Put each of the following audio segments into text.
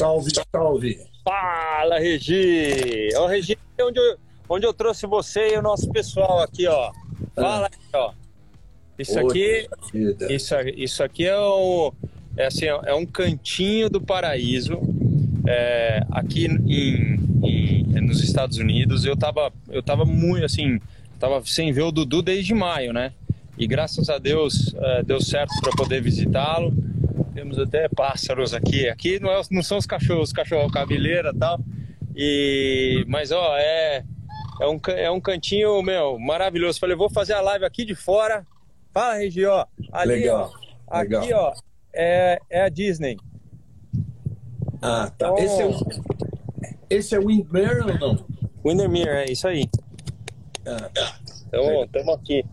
Salve, salve. Fala, Regi! Ó, Regi, onde eu, onde eu trouxe você e o nosso pessoal aqui, ó. Fala aí, ó. Isso aqui, Poxa vida. isso, isso aqui é, o, é, assim, é um cantinho do paraíso. É, aqui em, em- nos Estados Unidos, eu tava, eu tava muito assim, tava sem ver o Dudu desde maio, né? E graças a Deus é, deu certo para poder visitá-lo. Temos até pássaros aqui. Aqui não, é- não são os cachorros, os cachorros cabeleira e tal. E, mas ó, é, é, um, é um cantinho, meu, maravilhoso. Falei, vou fazer a live aqui de fora. Fala, Regi, ó. Ali, Legal, ó, aqui, legal. ó, é, é a Disney. Ah, tá. Então- Esse é o, esse é o Windmere ou não? Windermere, é isso aí. Ah, Então, estamos aqui.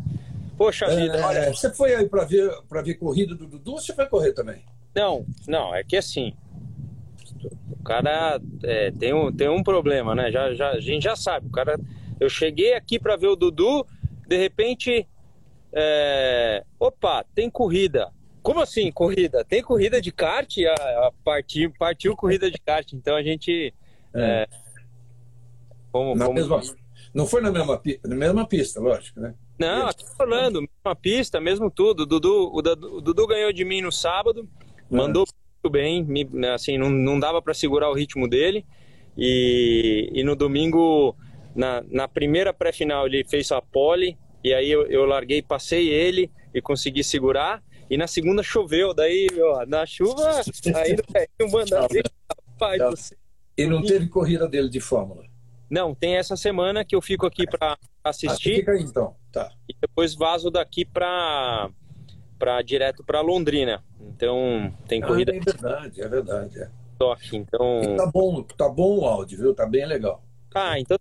Poxa vida, é, olha. você foi aí para ver, pra ver corrida do Dudu ou você foi correr também? Não, não, é que assim. O cara é, tem, um, tem um problema, né? Já, já, a gente já sabe. O cara, eu cheguei aqui para ver o Dudu, de repente. é, opa, tem corrida. Como assim, corrida? Tem corrida de kart? A, a partiu, partiu corrida de kart. Então a gente. É. Vamos, Na vamos- mesma, não foi na mesma, na mesma pista, lógico, né? Não, aqui em Orlando, mesma pista, mesmo tudo. O Dudu, o Dudu ganhou de mim no sábado, mandou muito bem, me- né, assim, não, não dava para segurar o ritmo dele. E, e no domingo, na, na primeira pré-final, ele fez a pole, e aí eu, eu larguei, passei ele e consegui segurar. E na segunda choveu, daí, ó, na chuva, aí não caiu, manda ver, rapaz, Tá. você- E não teve corrida dele de Fórmula. Não, tem essa semana que eu fico aqui para Ah, assistir. fica aí então. Tá. e depois vazo daqui para para direto para Londrina. Então tem corrida Ah, é verdade, é verdade. É. toque. Então, E tá bom, tá bom o áudio, viu? Tá bem legal. ah, então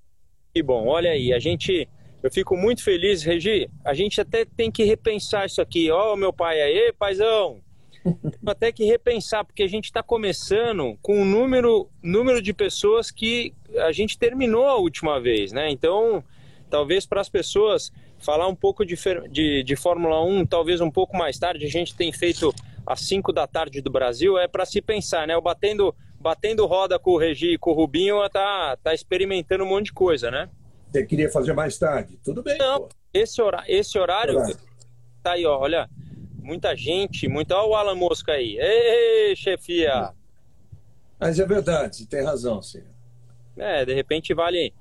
que bom. Olha aí, a gente eu fico muito feliz, Regi. A gente até tem que repensar isso aqui. Ó, meu pai aí, paizão. Até que repensar porque a gente está começando com um número número de pessoas que a gente terminou a última vez, né? Então, talvez para as pessoas falar um pouco de, de, de Fórmula 1, talvez um pouco mais tarde, a gente tem feito às 5 da tarde do Brasil, é para se pensar, né? O batendo, batendo roda com o Regi e com o Rubinho tá, tá experimentando um monte de coisa, né? Você queria fazer mais tarde? Tudo bem, Não. pô. Esse, hora, esse horário, Horário. tá aí, ó, olha, muita gente, muita, olha o Alan Mosca aí. Ei, chefia! Mas é verdade, tem razão, sim. É, de repente vale,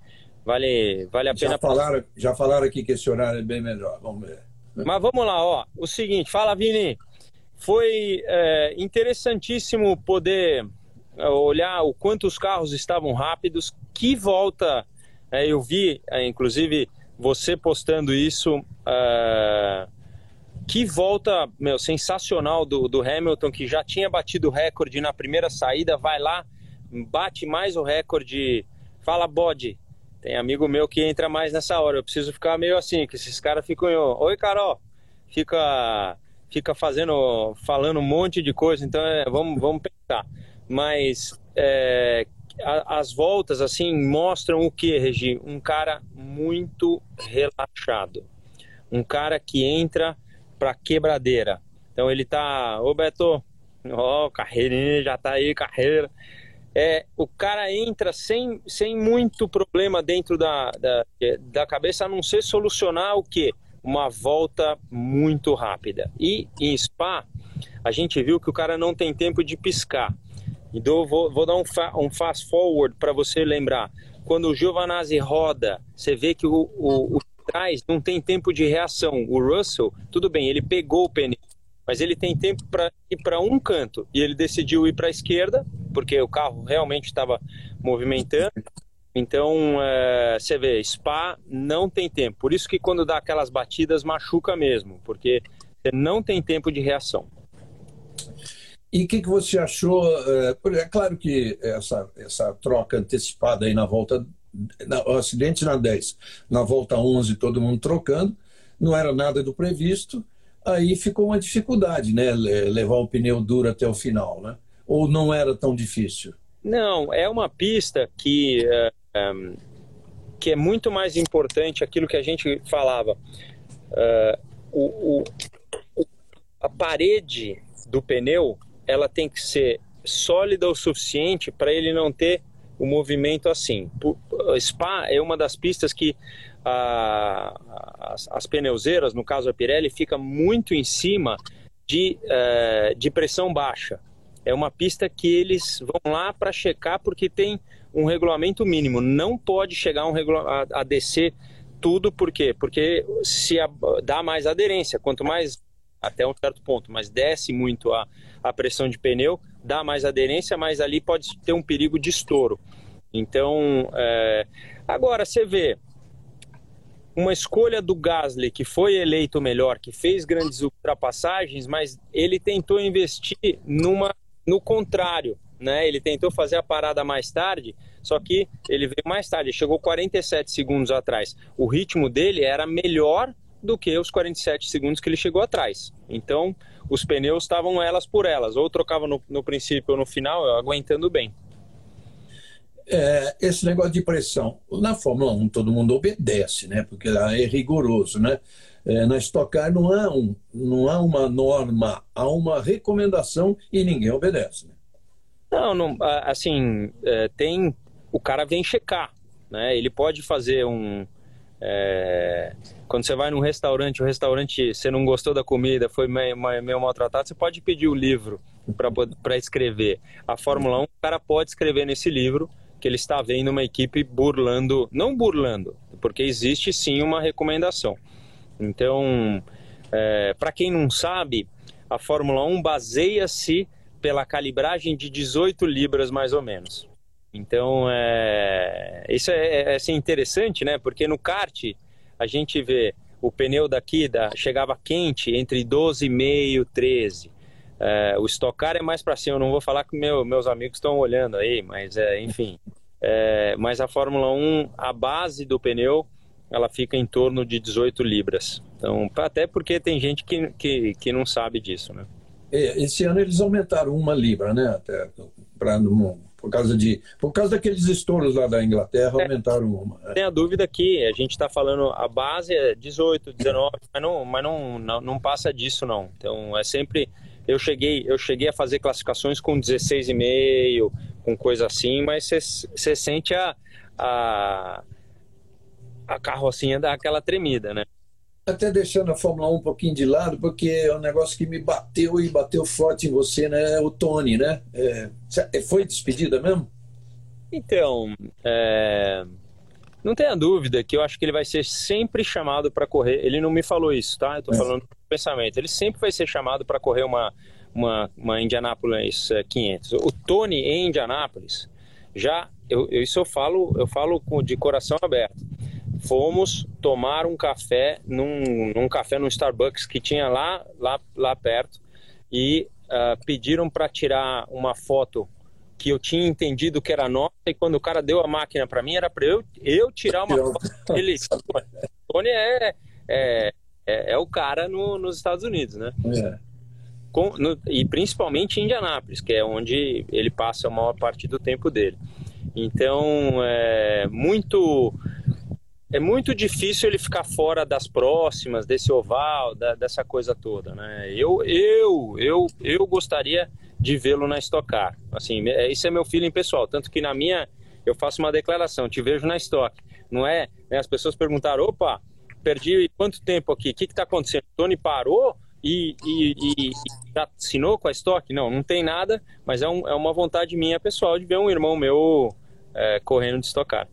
vale, vale a Já pena. falaram, já falaram aqui que esse horário é bem melhor. Vamos ver. Mas vamos lá, ó. O seguinte, fala, Vini. Foi é, interessantíssimo poder é, olhar o quanto os carros estavam rápidos. Que volta! é, eu vi, é, inclusive, você postando isso. é, que volta, meu, sensacional do, do Hamilton, que já tinha batido o recorde na primeira saída, vai lá, bate mais o recorde. Fala, bode. Tem amigo meu que entra mais nessa hora. Eu preciso ficar meio assim, que esses caras ficam. Oi, Carol. Fica, fica fazendo, falando um monte de coisa. Então, é, vamos, vamos pensar. Mas é, a- as voltas assim mostram o que, Regi? Um cara muito relaxado. Um cara que entra pra quebradeira. Então ele tá, ô Beto, ó, carreirinha, já tá aí, carreira. É, o cara entra sem, sem muito problema dentro da, da, da cabeça, a não ser solucionar o quê? Uma volta muito rápida. E em Spa, a gente viu que o cara não tem tempo de piscar. Então, vou, vou dar um, fa um fast forward para você lembrar. Quando o Giovanazzi roda, você vê que o, o, o trás não tem tempo de reação. O Russell, tudo bem, ele pegou o pneu, mas ele tem tempo para ir para um canto e ele decidiu ir para a esquerda, porque o carro realmente estava movimentando. Então, é, você vê, Spa não tem tempo. Por isso que quando dá aquelas batidas, machuca mesmo, porque você não tem tempo de reação. E o que, que você achou? É, é claro que essa, essa troca antecipada aí na volta, na, o acidente na 10, na volta 11, todo mundo trocando, não era nada do previsto, aí ficou uma dificuldade, né? le- Levar o pneu duro até o final, né? Ou não era tão difícil? Não, é uma pista que, é, que é muito mais importante aquilo que a gente falava. O, o- o- a parede do pneu ela tem que ser sólida o suficiente para ele não ter o movimento assim. Spa é uma das pistas que a, as, as, pneuseiras, no caso a Pirelli, fica muito em cima de, uh, de pressão baixa. É uma pista que eles vão lá para checar porque tem um regulamento mínimo. Não pode chegar um a, a descer tudo, por quê? Porque se a, dá mais aderência, quanto mais até um certo ponto, mas desce muito a, a pressão de pneu, dá mais aderência, mas ali pode ter um perigo de estouro. Então, é... agora você vê uma escolha do Gasly que foi eleito melhor, que fez grandes ultrapassagens, mas ele tentou investir numa no contrário, né? Ele tentou fazer a parada mais tarde, só que ele veio mais tarde, chegou 47 segundos atrás. O ritmo dele era melhor do que os 47 segundos que ele chegou atrás. Então, os pneus estavam elas por elas, ou trocava no, no princípio ou no final, aguentando bem. É, esse negócio de pressão, na Fórmula 1 todo mundo obedece, né? Porque é rigoroso, né? É, na Stock Car não há, um, não há uma norma, há uma recomendação e ninguém obedece. Né? Não, não, assim, é, tem, o cara vem checar, né? Ele pode fazer um, é, quando você vai num restaurante, o restaurante, você não gostou da comida, foi meio, meio maltratado, você pode pedir o livro para escrever. A Fórmula 1, o cara pode escrever nesse livro que ele está vendo uma equipe burlando, não burlando, porque existe sim uma recomendação. Então, é, para quem não sabe, a Fórmula 1 baseia-se pela calibragem de 18 libras mais ou menos. Então, é, isso é, é, é assim, interessante, né? Porque no kart a gente vê o pneu daqui da, chegava quente entre 12,5 e 13. É, o Stock Car é mais para cima, eu não vou falar que meu, meus amigos estão olhando aí, mas é, enfim. É, mas a Fórmula 1, a base do pneu, ela fica em torno de 18 libras. Então, até porque tem gente que, que, que não sabe disso, né? Esse ano eles aumentaram uma libra, né? Até para por causa de por causa daqueles estouros lá da Inglaterra, é, aumentaram uma. É. Tem a dúvida que a gente está falando a base é 18, 19, mas não, mas não, não, não passa disso não. Então é sempre eu cheguei eu cheguei a fazer classificações com 16,5, com coisa assim, mas você sente a, a a carrocinha dá aquela tremida, né? até deixando a Fórmula 1 um pouquinho de lado, porque é um negócio que me bateu e bateu forte em você, né? O Tony, né? É, é foi despedida mesmo? Então, é, não tenha dúvida que eu acho que ele vai ser sempre chamado para correr. Ele não me falou isso, tá? Eu tô é. falando do pensamento. Ele sempre vai ser chamado para correr uma, uma, uma Indianapolis 500. É, o Tony em Indianapolis, já, eu, isso eu falo, eu falo de coração aberto fomos tomar um café num, num café no Starbucks que tinha lá, lá, lá perto e uh, pediram para tirar uma foto que eu tinha entendido que era nossa e quando o cara deu a máquina para mim era para eu, eu tirar uma foto dele. Tony é, é, é, é, o cara no, nos Estados Unidos, né? É. Com, no, e principalmente em Indianápolis, que é onde ele passa a maior parte do tempo dele. Então, é muito é muito difícil ele ficar fora das próximas, desse oval, da, dessa coisa toda, né? Eu, eu, eu, eu gostaria de vê-lo na Stock Car. Assim, é, esse é meu feeling pessoal, tanto que na minha eu faço uma declaração, te vejo na Stock. Não é? Né? As pessoas perguntaram, opa, perdi quanto tempo aqui? O que está acontecendo? O Tony parou e, e, e, já assinou com a Stock? Não, não tem nada, mas é, um, é uma vontade minha pessoal de ver um irmão meu é, correndo de Stock Car.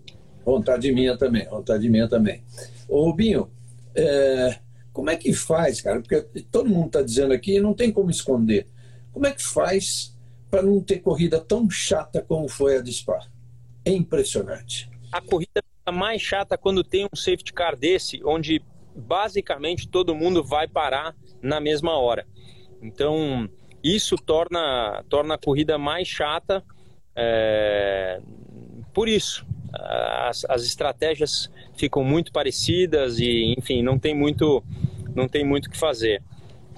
Vontade minha também, vontade minha também. Ô, Binho, é, como é que faz, cara? Porque todo mundo está dizendo aqui, não tem como esconder. Como é que faz para não ter corrida tão chata como foi a de Spa? É impressionante. A corrida mais chata quando tem um safety car desse, onde basicamente todo mundo vai parar na mesma hora. Então, isso torna, torna a corrida mais chata é, por isso as, as estratégias ficam muito parecidas e, enfim, não tem muito não tem muito que fazer.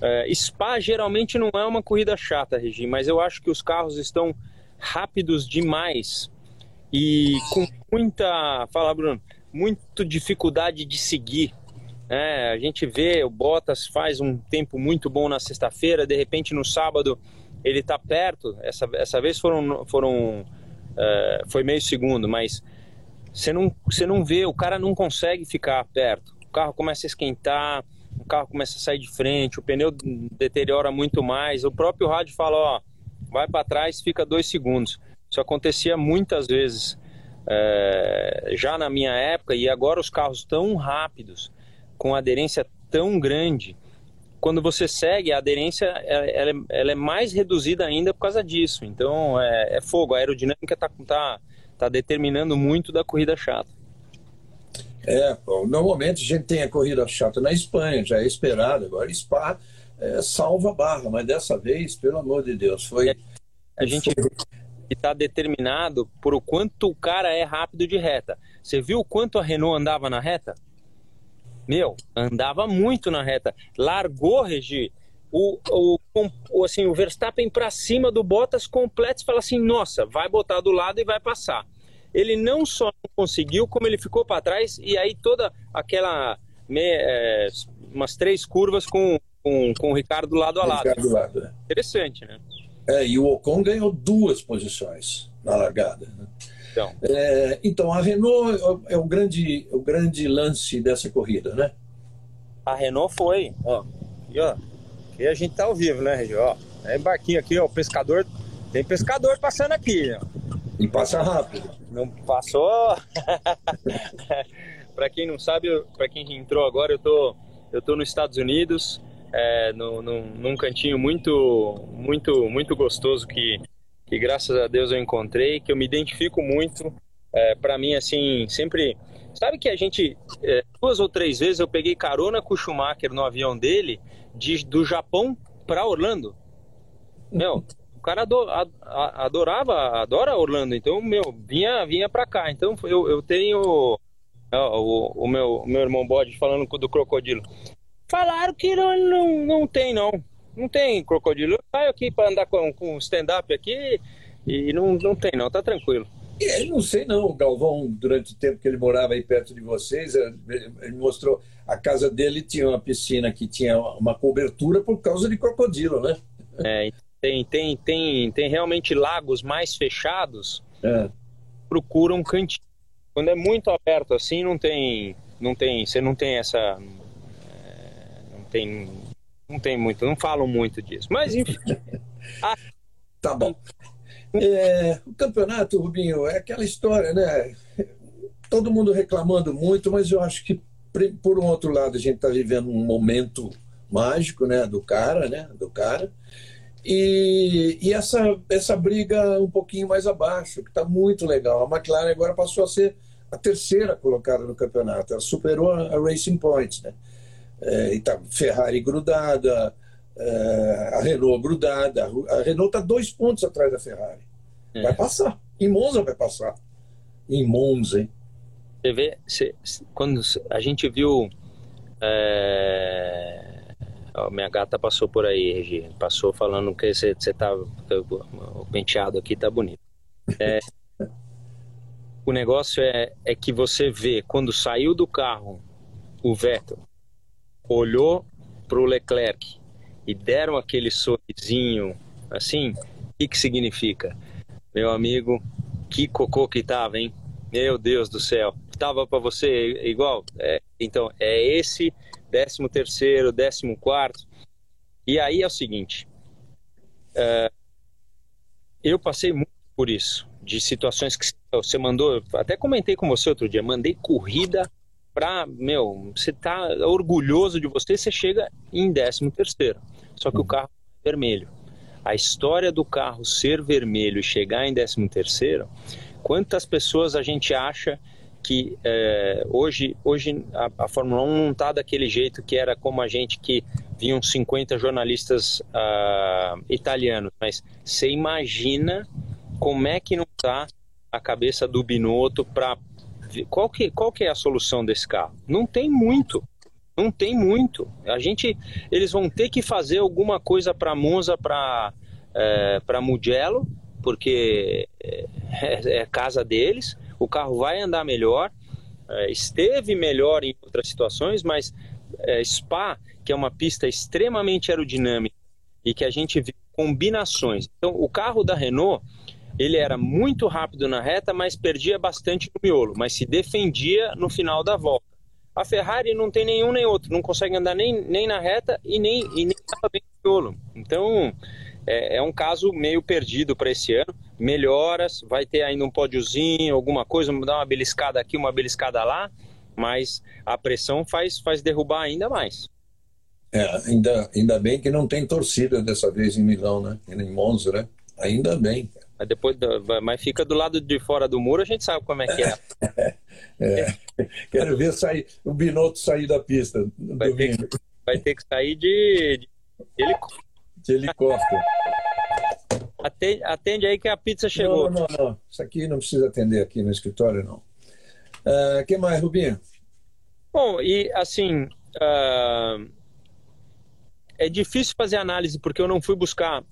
É, Spa geralmente não é uma corrida chata, Regi, mas eu acho que os carros estão rápidos demais e com muita, fala Bruno, muita dificuldade de seguir. É, a gente vê o Bottas faz um tempo muito bom na sexta-feira, de repente no sábado ele está perto. Essa, essa vez foram, foram é, foi meio segundo, mas você não, você não vê, o cara não consegue ficar perto. O carro começa a esquentar, o carro começa a sair de frente, o pneu deteriora muito mais. O próprio rádio fala, ó, vai para trás, fica dois segundos. Isso acontecia muitas vezes é, já na minha época e agora os carros tão rápidos, com aderência tão grande, quando você segue, a aderência ela, ela, ela é mais reduzida ainda por causa disso. Então é, é fogo, a aerodinâmica está tá, tá determinando muito da corrida chata. É, normalmente a gente tem a corrida chata na Espanha, já é esperado. Agora Spa é, salva a barra, mas dessa vez, pelo amor de Deus, foi. É, a gente está determinado por o quanto o cara é rápido de reta. Você viu o quanto a Renault andava na reta? Meu, andava muito na reta. Largou, Regi, o, o, o, assim, o Verstappen para cima do Bottas completo e fala assim: nossa, vai botar do lado e vai passar. Ele não só não conseguiu, como ele ficou para trás e aí toda aquela. Me, é, umas três curvas com, com, com o Ricardo lado a lado. Ricardo lado é. Interessante, né? É, e o Ocon ganhou duas posições na largada. Né? Então. É, então, a Renault é o grande, o grande lance dessa corrida, né? A Renault foi, ó. E, ó, aqui a gente tá ao vivo, né, Regi? Ó, é barquinho aqui, ó, o pescador. Tem pescador passando aqui, ó. E passa rápido. Não passou. para quem não sabe, para quem entrou agora, eu tô, eu tô nos Estados Unidos, é, num cantinho muito, muito, muito gostoso que que graças a Deus eu encontrei, que eu me identifico muito. É, para mim, assim, sempre. Sabe que a gente, é, duas ou três vezes, eu peguei carona com o Schumacher no avião dele, de, do Japão para Orlando. Meu, o cara adorava, adora Orlando, então, meu, vinha, vinha para cá. Então, eu, eu tenho o, o, o meu, meu irmão Bode falando do crocodilo. Falaram que não, não, não tem, não. Não tem crocodilo. Eu saio aqui para andar com, com stand-up aqui e não, não tem, não, tá tranquilo. É, não sei não, o Galvão, durante o tempo que ele morava aí perto de vocês, é, ele mostrou, a casa dele tinha uma piscina que tinha uma cobertura por causa de crocodilo, né? É, tem, tem, tem, tem realmente lagos mais fechados, é. procuram um cantinho. Quando é muito aberto assim, não tem, não tem, você não tem essa, tem não tem muito, não falam muito disso. Mas enfim. tá bom. É, o campeonato, Rubinho, é aquela história, né? Todo mundo reclamando muito, mas eu acho que, por um outro lado, a gente está vivendo um momento mágico, né? Do cara, né? Do cara. E, e essa, essa briga um pouquinho mais abaixo, que está muito legal. A McLaren agora passou a ser a terceira colocada no campeonato. Ela superou a Racing Point, né? É, tá Ferrari grudada, é, a Renault grudada. A Renault está dois pontos atrás da Ferrari. É. Vai passar. Em Monza vai passar. Em Monza, hein? Você vê, você, quando a gente viu. É... Oh, minha gata passou por aí, Regi. Passou falando que você, você tá. O penteado aqui tá bonito. É, o negócio é, é que você vê quando saiu do carro o Vettel olhou para o Leclerc e deram aquele sorrisinho assim, o que, que significa? Meu amigo, que cocô que tava, hein? Meu Deus do céu. Tava para você igual? É, então, é esse, décimo terceiro, décimo quarto. E aí é o seguinte, é, eu passei muito por isso, de situações que você mandou, até comentei com você outro dia, mandei corrida pra, meu, você tá orgulhoso de você, você chega em 13 terceiro. Só que o carro é vermelho. A história do carro ser vermelho e chegar em 13 terceiro, quantas pessoas a gente acha que é, hoje, hoje a, a, Fórmula 1 não está daquele jeito que era como a gente que vinham 50 jornalistas uh, italianos, mas você imagina como é que não está a cabeça do Binotto para qual que, qual que é a solução desse carro? Não tem muito. Não tem muito. A gente, eles vão ter que fazer alguma coisa para Monza, para é, para Mugello, porque é, é, é casa deles. O carro vai andar melhor. É, esteve melhor em outras situações, mas é, Spa, que é uma pista extremamente aerodinâmica e que a gente viu combinações. Então, o carro da Renault, ele era muito rápido na reta, mas perdia bastante no miolo, mas se defendia no final da volta. A Ferrari não tem nenhum nem outro, não consegue andar nem, nem na reta e nem, e nem bem no miolo. Então, é, é um caso meio perdido para esse ano. Melhoras, vai ter ainda um pódiozinho, alguma coisa, dar uma beliscada aqui, uma beliscada lá, mas a pressão faz, faz derrubar ainda mais. É, ainda, ainda bem que não tem torcida dessa vez em Milão, né? Em Monza, né? Ainda bem. Mas, depois, mas fica do lado de fora do muro, a gente sabe como é que é. é. Quero ver sair, o Binotto sair da pista. Vai ter, que, vai ter, que, sair de, de, de helicóptero. Atende, atende, aí que a pizza chegou. Não, não, não. Isso aqui não precisa atender aqui no escritório, não. O uh, que mais, Rubinho? Bom, e assim, uh, é difícil fazer análise porque eu não fui buscar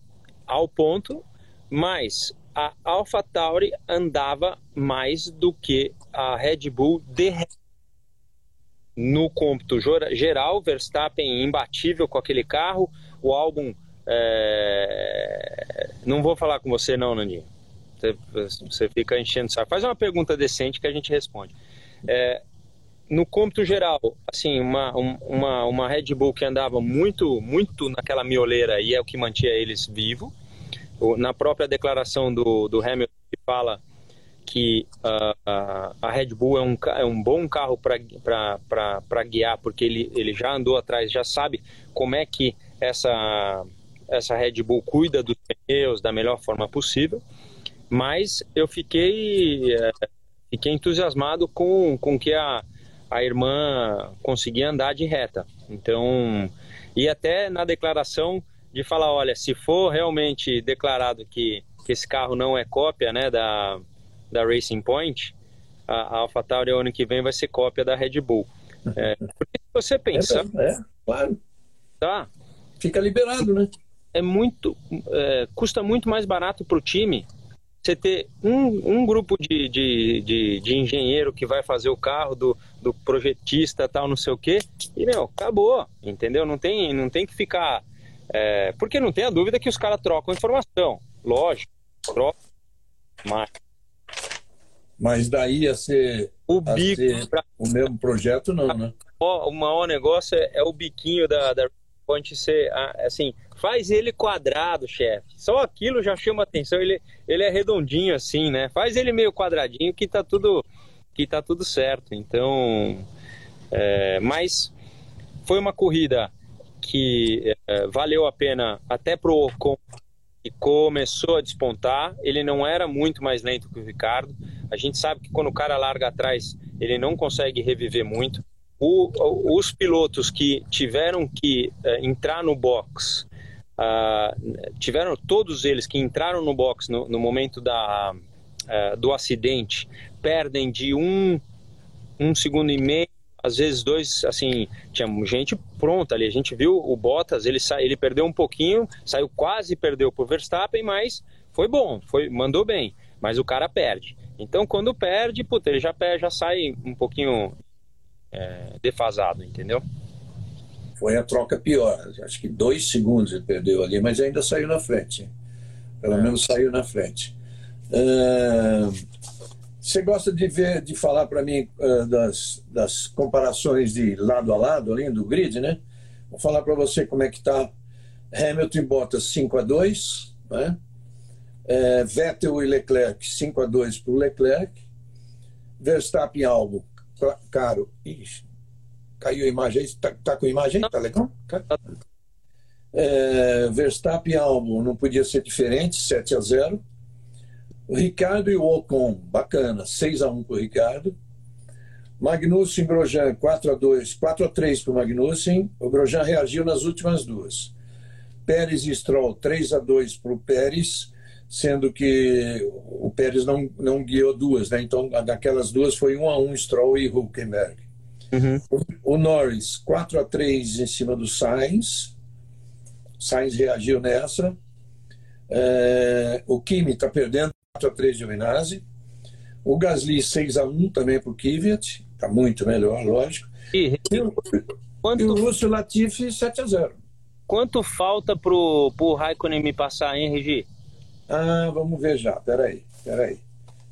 ao ponto, mas a AlphaTauri andava mais do que a Red Bull de no cômputo geral, Verstappen imbatível com aquele carro, o álbum é... não vou falar com você não, Nandinho. Você, fica enchendo o saco. Faz uma pergunta decente que a gente responde. É, no cômputo geral, assim, uma, uma, uma Red Bull que andava muito, muito naquela mioleira e é o que mantinha eles vivos. Na própria declaração do, do Hamilton, que fala que uh, a Red Bull é um, é um bom carro para guiar, porque ele, ele já andou atrás, já sabe como é que essa, essa Red Bull cuida dos pneus da melhor forma possível. Mas eu fiquei, uh, fiquei entusiasmado com, com que a, a irmã conseguia andar de reta. Então, e até na declaração de falar, olha, se for realmente declarado que, que esse carro não é cópia, né, da, da Racing Point, a, a AlphaTauri ano que vem vai ser cópia da Red Bull. É, porque se você pensar, é, é, claro, tá? Fica liberado, né? É muito, é, custa muito mais barato para o time você ter um, um grupo de, de, de, de, engenheiro que vai fazer o carro, do, do projetista tal, não sei o quê, e, meu, acabou, entendeu? Não tem, não tem que ficar... É, porque não tem a dúvida que os caras trocam informação, lógico, trocam, mas... Mas daí a ser, o, bico ser pra... o mesmo projeto, não, né? O maior negócio é, é o biquinho da, da ser assim, faz ele quadrado, chefe. Só aquilo já chama atenção. Ele, ele é redondinho assim, né? Faz ele meio quadradinho que tá tudo que tá tudo certo. Então, é, mas foi uma corrida que é, valeu a pena até pro Ocon e começou a despontar. Ele não era muito mais lento que o Ricardo. A gente sabe que quando o cara larga atrás, ele não consegue reviver muito o, os pilotos que tiveram que uh, entrar no box, uh, tiveram todos eles que entraram no box no, no momento da, uh, do acidente, perdem de um, um segundo e meio, às vezes dois, assim, tinha gente pronta ali, a gente viu o Bottas, ele, sa, ele perdeu um pouquinho, saiu quase perdeu por Verstappen, mas foi bom, foi, mandou bem, mas o cara perde. Então, quando perde, puta, ele já, já sai um pouquinho é, defasado, entendeu? Foi a troca pior. Acho que dois segundos ele perdeu ali, mas ainda saiu na frente. Pelo é. menos saiu na frente. Uh, você gosta de ver, de falar para mim uh, das, das comparações de lado a lado ali do grid, né? Vou falar para você como é que está Hamilton e Bottas 5 a 2, né? É, Vettel e Leclerc 5 a 2 para o Leclerc, Verstappen Albon caro. Ixi, caiu a imagem aí. Tá, tá com a imagem aí? Tá legal? É, Verstappen Albon não podia ser diferente, 7 a 0. O Ricardo e o Ocon, bacana, 6 a 1 para o Ricardo. Magnussen e Grosjean, 4 a 2, 4 a 3 para o Magnussen. O Grosjean reagiu nas últimas duas. Pérez e Stroll, 3 a 2 para o Pérez sendo que o Pérez não, não guiou duas, né? Então, daquelas duas foi um a um Stroll e Hulkenberg. Uhum. O, o, Norris, 4 a 3 em cima do Sainz. Sainz reagiu nessa. É, o Kimi está perdendo 4 a 3 de Giovinazzi. O Gasly 6 a 1 também para o Kvyat. Está muito melhor, lógico. E, e, o, quanto... e o Lúcio Latifi 7 a 0. quanto falta pro, pro Raikkonen me passar, hein, Regi? Ah, vamos ver já. Peraí, peraí.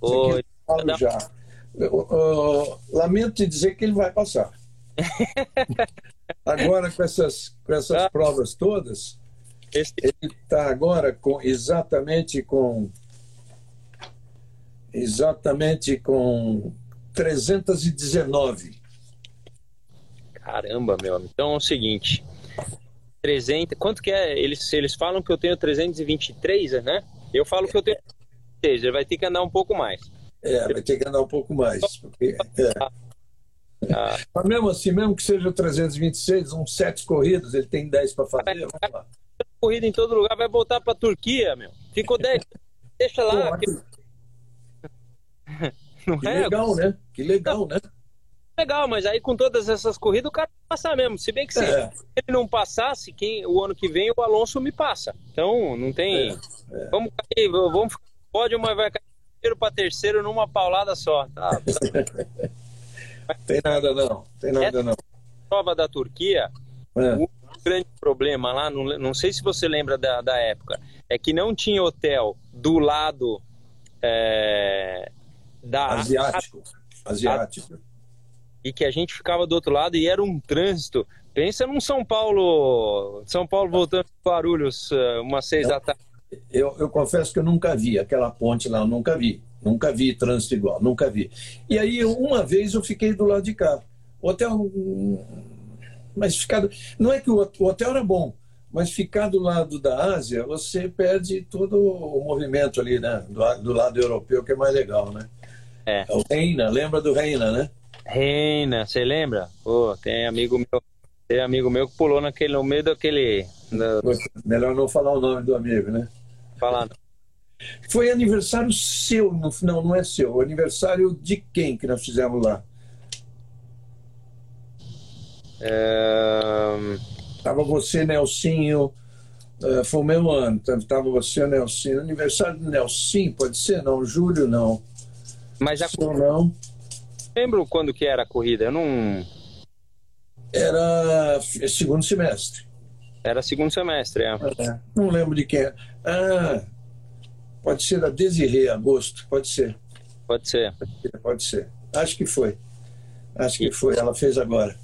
Oi. Falo já. Eu, eu, lamento te dizer que ele vai passar. agora, com essas, com essas ah. provas todas, ele está agora com exatamente com exatamente com 319. Caramba, meu. Então é o seguinte, 300, quanto que é? Eles, eles falam que eu tenho 323, né? Eu falo que eu tenho 300, ele vai ter que andar um pouco mais. É, vai ter que andar um pouco mais. Porque, é. ah. Mas mesmo assim, mesmo que seja 326, uns 7 corridas, ele tem 10 para fazer, vamos lá. Corrida em todo lugar, vai voltar para a Turquia, meu. Ficou 10, deixa lá. Pô, que... que é? legal, né? Que legal, né? legal, mas aí com todas essas corridas o cara passar mesmo. Se bem que se é. ele não passasse, quem, o ano que vem o Alonso me passa. Então não tem. É. É. Vamos cair, vamos ficar pódio, mas vai cair primeiro para terceiro numa paulada só. Tá? tem nada não, tem nada não. Prova da Turquia, é. o grande problema lá, não, não sei se você lembra da, da época, é que não tinha hotel do lado é, da asiático, asiático e que a gente ficava do outro lado e era um trânsito. Pensa num São Paulo, São Paulo voltando para Guarulhos, eh, umas seis da tarde. Eu, eu confesso que eu nunca vi aquela ponte lá, eu nunca vi. Nunca vi trânsito igual, nunca vi. E aí, uma vez eu fiquei do lado de cá. O hotel. Mas ficado. Não é que o hotel era bom, mas ficar do lado da Ásia, você perde todo o movimento ali, né? Do, do lado europeu, que é mais legal, né? É. é o Reina, lembra do Reina, né? Reina, você lembra? Pô, tem amigo meu, tem amigo meu que pulou naquele, no meio daquele. Melhor não falar o nome do amigo, né? Falando. Foi aniversário seu, não, não é seu. Aniversário de quem que nós fizemos lá? É... Tava você, Nelsinho. Uh, foi o mesmo ano. Tava você, Nelsinho. Aniversário do Nelsinho, pode ser? Não, Júlio não. Mas a... não lembro quando que era a corrida, eu não. Era segundo semestre. Era segundo semestre, é. é. Não lembro de quem. Ah, pode ser da Desirê, agosto, pode ser. Pode ser. Pode ser. Acho que foi. Acho que foi. Ela fez agora.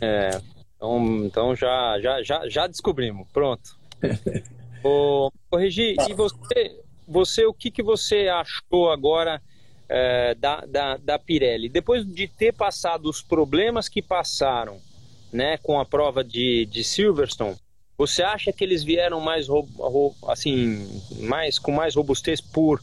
É. Então, então já, já, já, já descobrimos. Pronto. Ô, Regi, e você, você, o que, que você achou agora é, da, da, da Pirelli. Depois de ter passado os problemas que passaram né, com a prova de, de Silverstone, você acha que eles vieram mais assim, mais com mais robustez por,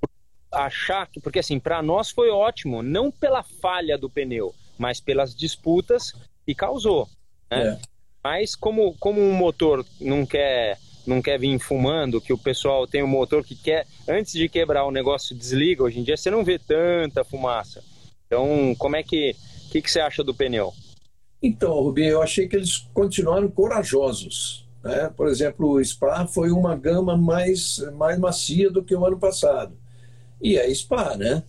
por achar que porque assim para nós foi ótimo, não pela falha do pneu, mas pelas disputas que causou. Né? É. Mas como como um motor não quer não quer vir fumando, que o pessoal tem um motor que quer, antes de quebrar o negócio, desliga. Hoje em dia você não vê tanta fumaça. Então, como é que, que, que você acha do pneu? Então, Rubinho, eu achei que eles continuaram corajosos. Né? Por exemplo, o Spa foi uma gama mais, mais macia do que o ano passado. E é Spa, né?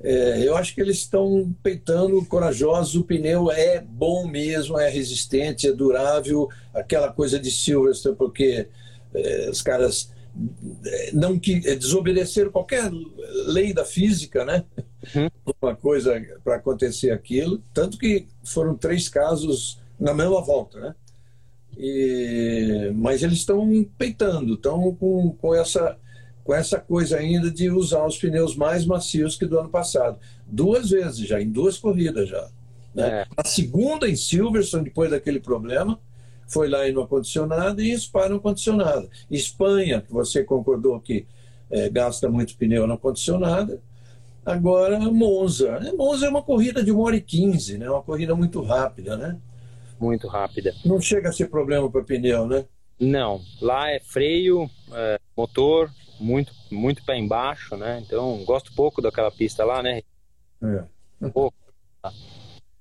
É, eu acho que eles estão peitando corajosos. O pneu é bom mesmo, é resistente, é durável. Aquela coisa de Silverstone, porque os caras é, não que é, desobedeceram qualquer lei da física, né? Uhum. Uma coisa para acontecer aquilo, tanto que foram três casos na mesma volta, né? E, mas eles estão peitando, estão com, com essa com essa coisa ainda de usar os pneus mais macios que do ano passado, duas vezes já, em duas corridas já. Né? É. A segunda em Silverstone depois daquele problema foi lá em no acondicionado e Spa no condicionado. Espanha, que você concordou que é, gasta muito pneu no acondicionado. Agora, Monza. É, Monza é uma corrida de 1 hora e 15, né? uma corrida muito rápida, né? Muito rápida. Não chega a ser problema para pneu, né? Não. Lá é freio, é, motor, muito, muito pé embaixo, né? Então, gosto pouco daquela pista lá, né? É. Pouco.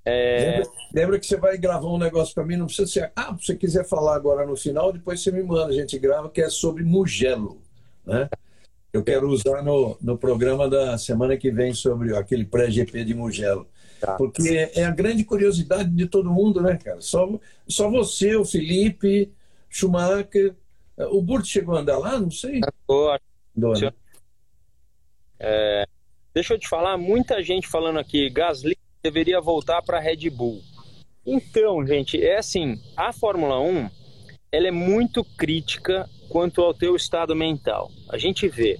É... Lembra, lembra, que você vai gravar um negócio para mim, não precisa ser. Ah, se você quiser falar agora no final, depois você me manda, a gente grava, que é sobre Mugello. Né? Eu quero usar no, no programa da semana que vem sobre aquele pré-GP de Mugello. Tá. Porque é a grande curiosidade de todo mundo, né, cara? Só, só você, o Felipe, Schumacher. O Burt chegou a andar lá? Não sei. Boa. É, deixa eu te falar, muita gente falando aqui, Gasly deveria voltar para a Red Bull. Então, gente, é assim, a Fórmula 1, ela é muito crítica quanto ao teu estado mental. A gente vê,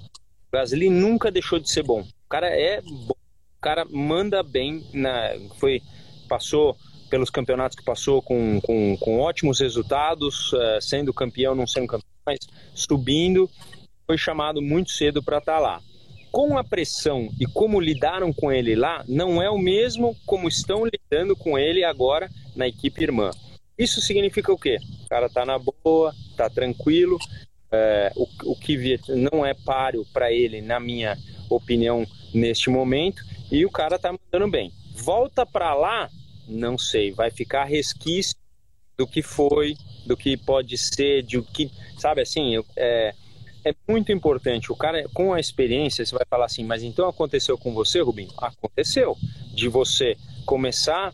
o Gasly nunca deixou de ser bom. O cara é bom, o cara manda bem, na, foi, passou pelos campeonatos que passou com, com, com ótimos resultados, uh, sendo campeão, não sendo campeão, mas subindo, foi chamado muito cedo para estar tá lá. Com a pressão e como lidaram com ele lá, não é o mesmo como estão lidando com ele agora na equipe irmã. Isso significa o quê? O cara tá na boa, tá tranquilo, é, o, o que não é páreo para ele, na minha opinião, neste momento, e o cara tá mandando bem. Volta para lá, não sei, vai ficar resquício do que foi, do que pode ser, de o que, sabe assim, é, é muito importante. O cara, com a experiência, você vai falar assim, mas então aconteceu com você, Rubinho? Aconteceu. De você começar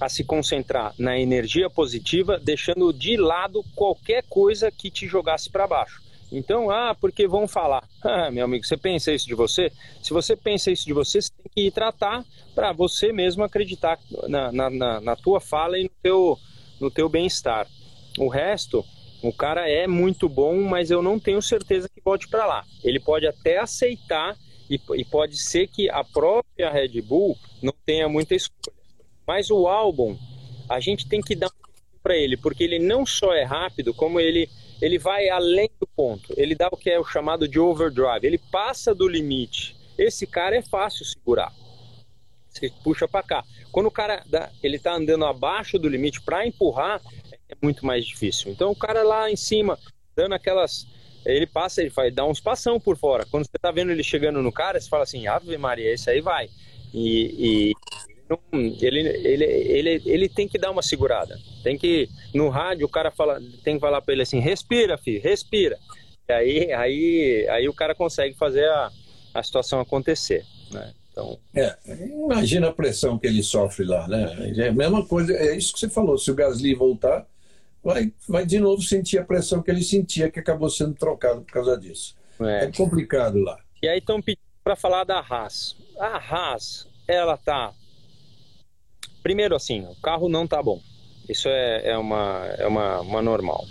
a se concentrar na energia positiva, deixando de lado qualquer coisa que te jogasse para baixo. Então, ah, porque vão falar. Ah, meu amigo, você pensa isso de você? Se você pensa isso de você, você tem que ir tratar para você mesmo acreditar na, na, na, na, tua fala e no teu, no teu bem-estar. O resto, o cara é muito bom, mas eu não tenho certeza que volte para lá. Ele pode até aceitar e, e pode ser que a própria Red Bull não tenha muita escolha. Mas o álbum, a gente tem que dar para ele, porque ele não só é rápido, como ele ele vai além do ponto. Ele dá o que é o chamado de overdrive. Ele passa do limite. Esse cara é fácil segurar. Você puxa para cá. Quando o cara dá, ele está andando abaixo do limite para empurrar, é muito mais difícil. Então o cara lá em cima, dando aquelas. Ele passa, ele vai dar uns passão por fora. Quando você está vendo ele chegando no cara, você fala assim: Ave Maria, esse aí vai. E, e ele, ele, ele, ele tem que dar uma segurada. Tem que, no rádio, o cara fala, tem que falar para ele assim: respira, filho, respira. E aí, aí, aí o cara consegue fazer a, a situação acontecer. Né? Então... É, imagina a pressão que ele sofre lá, né? É a mesma coisa, é isso que você falou. Se o Gasly voltar, vai, vai de novo sentir a pressão que ele sentia, que acabou sendo trocado por causa disso. É, é complicado lá. E aí estão pedindo para falar da Haas. A Haas, ela tá Primeiro, assim, o carro não tá bom. Isso é, é, uma, é uma, uma normal.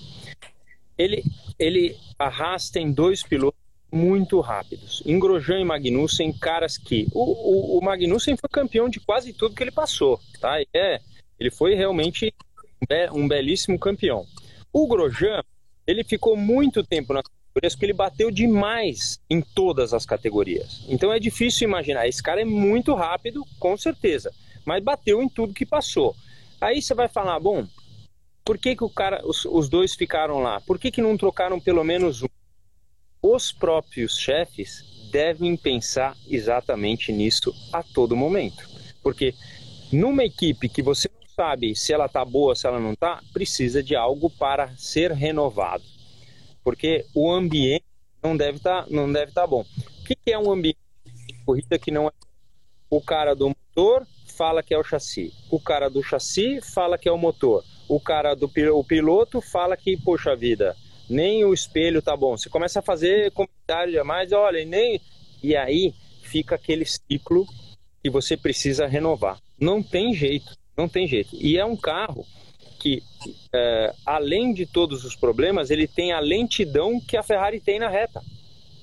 Ele, ele arrasta em dois pilotos muito rápidos. Ingrosjean e Magnussen, caras que... O, o, o, Magnussen foi campeão de quase tudo que ele passou, tá? É, ele foi realmente um belíssimo campeão. O Grosjean, ele ficou muito tempo nas categorias porque ele bateu demais em todas as categorias. Então é difícil imaginar. Esse cara é muito rápido, com certeza mas bateu em tudo que passou. Aí você vai falar, bom, por que, que o cara, os, os dois ficaram lá? Por que, que não trocaram pelo menos um? Os próprios chefes devem pensar exatamente nisso a todo momento. Porque numa equipe que você sabe se ela está boa, se ela não está, precisa de algo para ser renovado. Porque o ambiente não deve estar tá, não deve tá bom. O que, que é um ambiente de corrida que não é o cara do motor fala que é o chassi, o cara do chassi fala que é o motor, o cara do o piloto fala que, poxa vida, nem o espelho tá bom. Você começa a fazer comentário mais, olha, nem. E aí fica aquele ciclo que você precisa renovar. Não tem jeito, não tem jeito. E é um carro que, é, além de todos os problemas, ele tem a lentidão que a Ferrari tem na reta.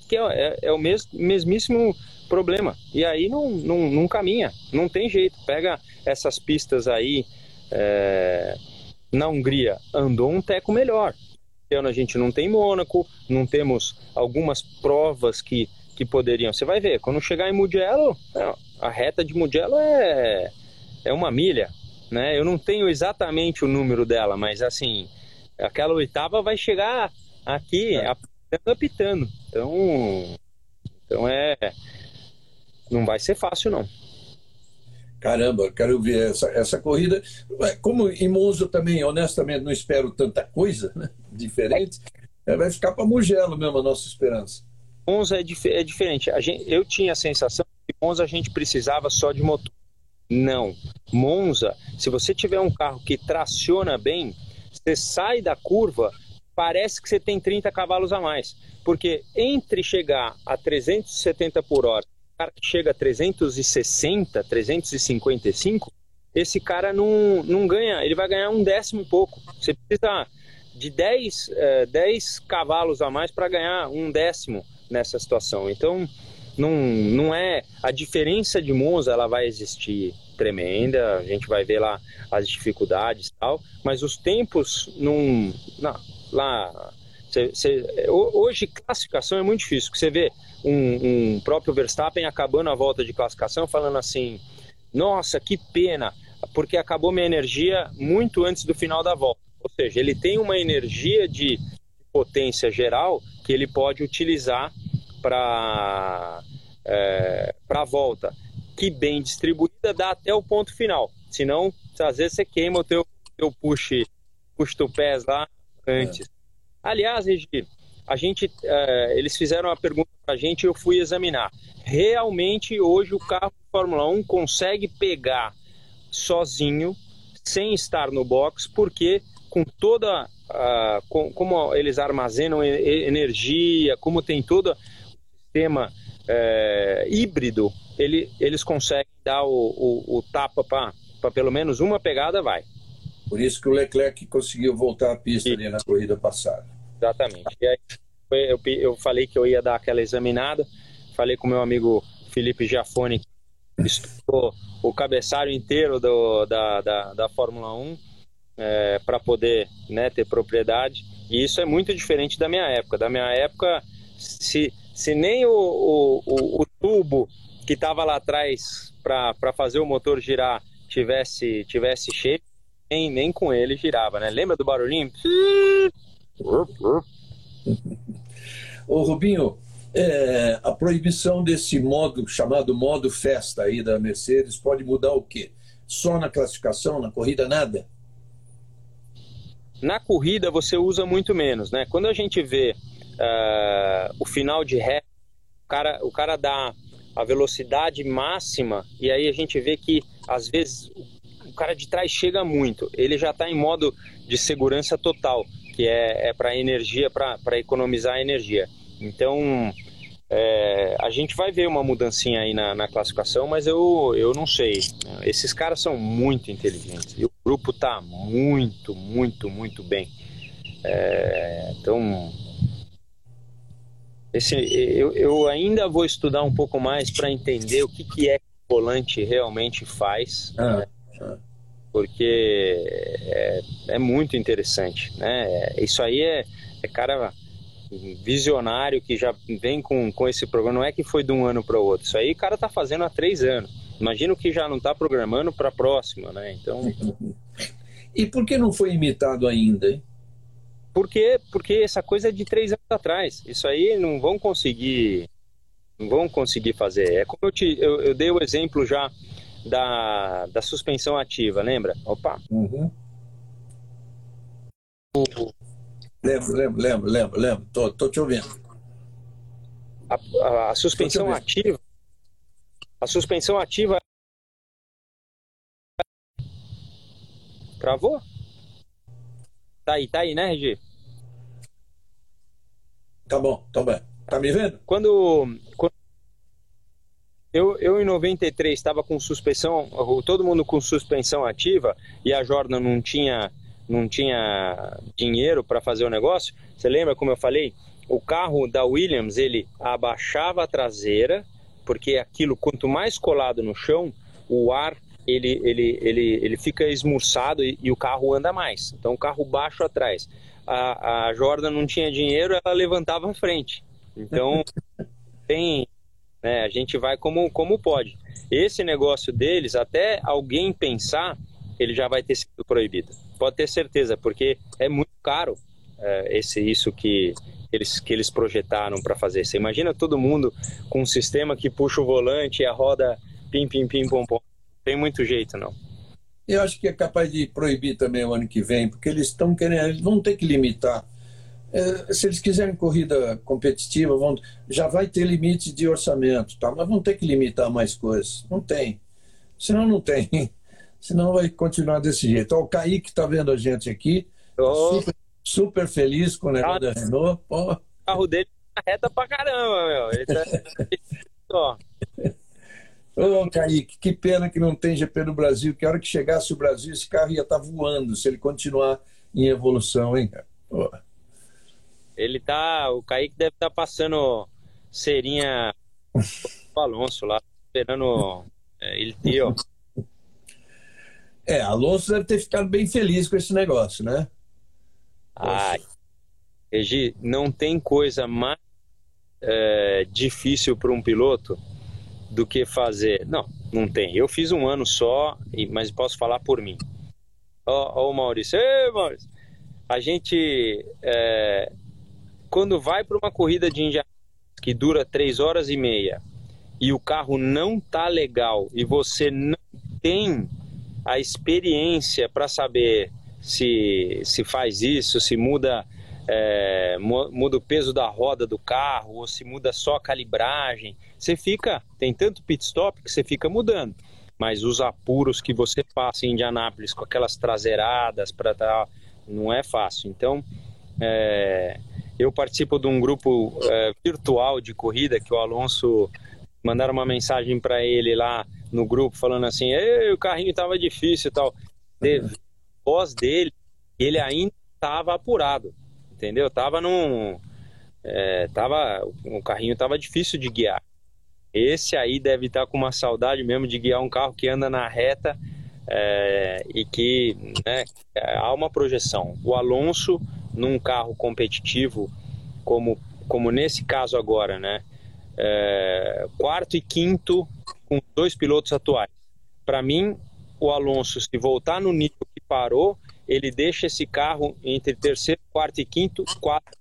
Que é, é, é o mes, mesmíssimo problema. E aí não, não, não caminha, não tem jeito. Pega essas pistas aí é, na Hungria, andou um teco melhor. A gente não tem Mônaco, não temos algumas provas que, que poderiam. Você vai ver, quando chegar em Mugello, é, a reta de Mugello é, é uma milha. Né? Eu não tenho exatamente o número dela, mas assim, aquela oitava vai chegar aqui é. apitando, apitando. Então, então é, não vai ser fácil, não. Caramba, quero ver essa, essa corrida. Como em Monza também, honestamente, não espero tanta coisa né? diferente, é, vai ficar para Mugello mesmo a nossa esperança. Monza é, dif é diferente. A gente, eu tinha a sensação que Monza a gente precisava só de motor. Não. Monza, se você tiver um carro que traciona bem, você sai da curva, parece que você tem 30 cavalos a mais. Porque entre chegar a 370 por hora, o cara que chega a 360, 355, esse cara não, não ganha, ele vai ganhar um décimo e pouco. Você precisa de 10, é, 10 cavalos a mais para ganhar um décimo nessa situação. Então, não, não é. A diferença de Monza ela vai existir tremenda, a gente vai ver lá as dificuldades e tal, mas os tempos não. não lá. Cê, cê, hoje, classificação é muito difícil, você vê um, um próprio Verstappen acabando a volta de classificação falando assim: nossa, que pena, porque acabou minha energia muito antes do final da volta. Ou seja, ele tem uma energia de potência geral que ele pode utilizar para é, a volta, que bem distribuída dá até o ponto final. Senão, às vezes você queima o teu, teu push, push to pés lá antes. É. Aliás, Regi, a gente, é, eles fizeram uma pergunta para a gente e eu fui examinar. Realmente, hoje o carro de Fórmula 1 consegue pegar sozinho, sem estar no box, porque com toda uh, com, como eles armazenam energia, como tem todo o sistema é, híbrido, ele, eles conseguem dar o, o, o tapa para pelo menos uma pegada, vai. Por isso que o Leclerc conseguiu voltar à pista ali na corrida passada. Exatamente. E aí eu, eu falei que eu ia dar aquela examinada, falei com meu amigo Felipe Giafone, que estudou o cabeçalho inteiro do, da, da, da Fórmula 1 é, para poder né, ter propriedade. E isso é muito diferente da minha época. Da minha época, se, se nem o, o, o, o tubo que estava lá atrás para fazer o motor girar tivesse, tivesse cheio, nem, nem com ele girava, né? Lembra do barulhinho? Ô Rubinho, é, a proibição desse modo chamado modo festa aí da Mercedes pode mudar o quê? Só na classificação, na corrida nada? Na corrida você usa muito menos, né? Quando a gente vê uh, o final de ré, o cara, o cara dá a velocidade máxima e aí a gente vê que às vezes o cara de trás chega muito. Ele já está em modo de segurança total, que é, é para energia, para economizar energia. Então é, a gente vai ver uma mudancinha aí na, na, classificação, mas eu, eu não sei. Esses caras são muito inteligentes e o grupo tá muito, muito, muito bem. É, então, esse, eu, eu ainda vou estudar um pouco mais para entender o que, que é que o volante realmente faz, ah, né? ah. porque é, é, muito interessante. Né? Isso aí é, é cara visionário que já vem com, com esse programa. Não é que foi de um ano para o outro. Isso aí o cara tá fazendo há três anos. Imagino que já não está programando para a próxima, né? Então. e por que não foi imitado ainda, hein? Porque, porque essa coisa é de três anos atrás. Isso aí não vão conseguir. Não vão conseguir fazer. É como eu, te, eu, eu dei o exemplo já da, da suspensão ativa, lembra? Opa! Uhum. Lembro, lembro, lembro, lembro, lembro. Tô, tô te ouvindo. A, a, a suspensão ativa. A suspensão ativa. Travou? Tá aí, tá aí, né, Regi? Tá bom, tá bem. Tá me vendo? Quando, quando eu, eu em 93 estava com suspensão, todo mundo com suspensão ativa e a Jordan não tinha não tinha dinheiro para fazer o negócio, você lembra como eu falei? O carro da Williams, ele abaixava a traseira, porque aquilo, quanto mais colado no chão, o ar ele, ele, ele, ele fica esmurçado e, e o carro anda mais. Então o carro baixo atrás. A, a Jordan não tinha dinheiro, ela levantava a frente. Então tem, né, a gente vai como, como pode. Esse negócio deles, até alguém pensar, ele já vai ter sido proibido. Pode ter certeza, porque é muito caro é, esse isso que eles, que eles projetaram para fazer. Você imagina todo mundo com um sistema que puxa o volante e a roda pim, pim, pim, pom, pom. Tem muito jeito, não. Eu acho que é capaz de proibir também o ano que vem, porque eles estão querendo, eles vão ter que limitar. É, se eles quiserem corrida competitiva, vão, já vai ter limite de orçamento, tá? mas vão ter que limitar mais coisas. Não tem. Senão não tem senão vai continuar desse jeito. Ó, o Kaique está vendo a gente aqui, oh. super super feliz com o negócio da Renault. Pô. O carro dele tá reta pra caramba, meu. Ele tá... Ô, Kaique, que pena que não tem GP no Brasil, que a hora que chegasse o Brasil, esse carro ia estar tá voando, se ele continuar em evolução, hein, cara? Pô. Ele tá. O Kaique deve estar tá passando cerinha o Alonso lá, esperando é, ele ter, ó. É, Alonso deve ter ficado bem feliz com esse negócio, né? Ai, Regi, não tem coisa mais é, difícil para um piloto do que fazer. Não, não tem. Eu fiz um ano só, mas posso falar por mim. Ó, ó o Maurício. Ei, Maurício. A gente, é, quando vai para uma corrida de Índia que dura três horas e meia e o carro não tá legal e você não tem a experiência para saber se, se faz isso, se muda, é, muda o peso da roda do carro ou se muda só a calibragem, você fica, tem tanto pit stop que você fica mudando. Mas os apuros que você passa em Indianápolis com aquelas traseiradas para tal, não é fácil. Então, é, eu participo de um grupo é, virtual de corrida que o Alonso mandaram uma mensagem para ele lá no grupo falando assim, o carrinho estava difícil e tal. Teve voz dele, ele ainda estava apurado, entendeu? Tava num, é, tava, o carrinho estava difícil de guiar. Esse aí deve estar tá com uma saudade mesmo de guiar um carro que anda na reta é, e que né, há uma projeção. O Alonso num carro competitivo, como, como nesse caso agora, né? É, quarto e quinto com dois pilotos atuais. Para mim, o Alonso, se voltar no nível que parou, ele deixa esse carro entre terceiro, quarto e quinto, quatro.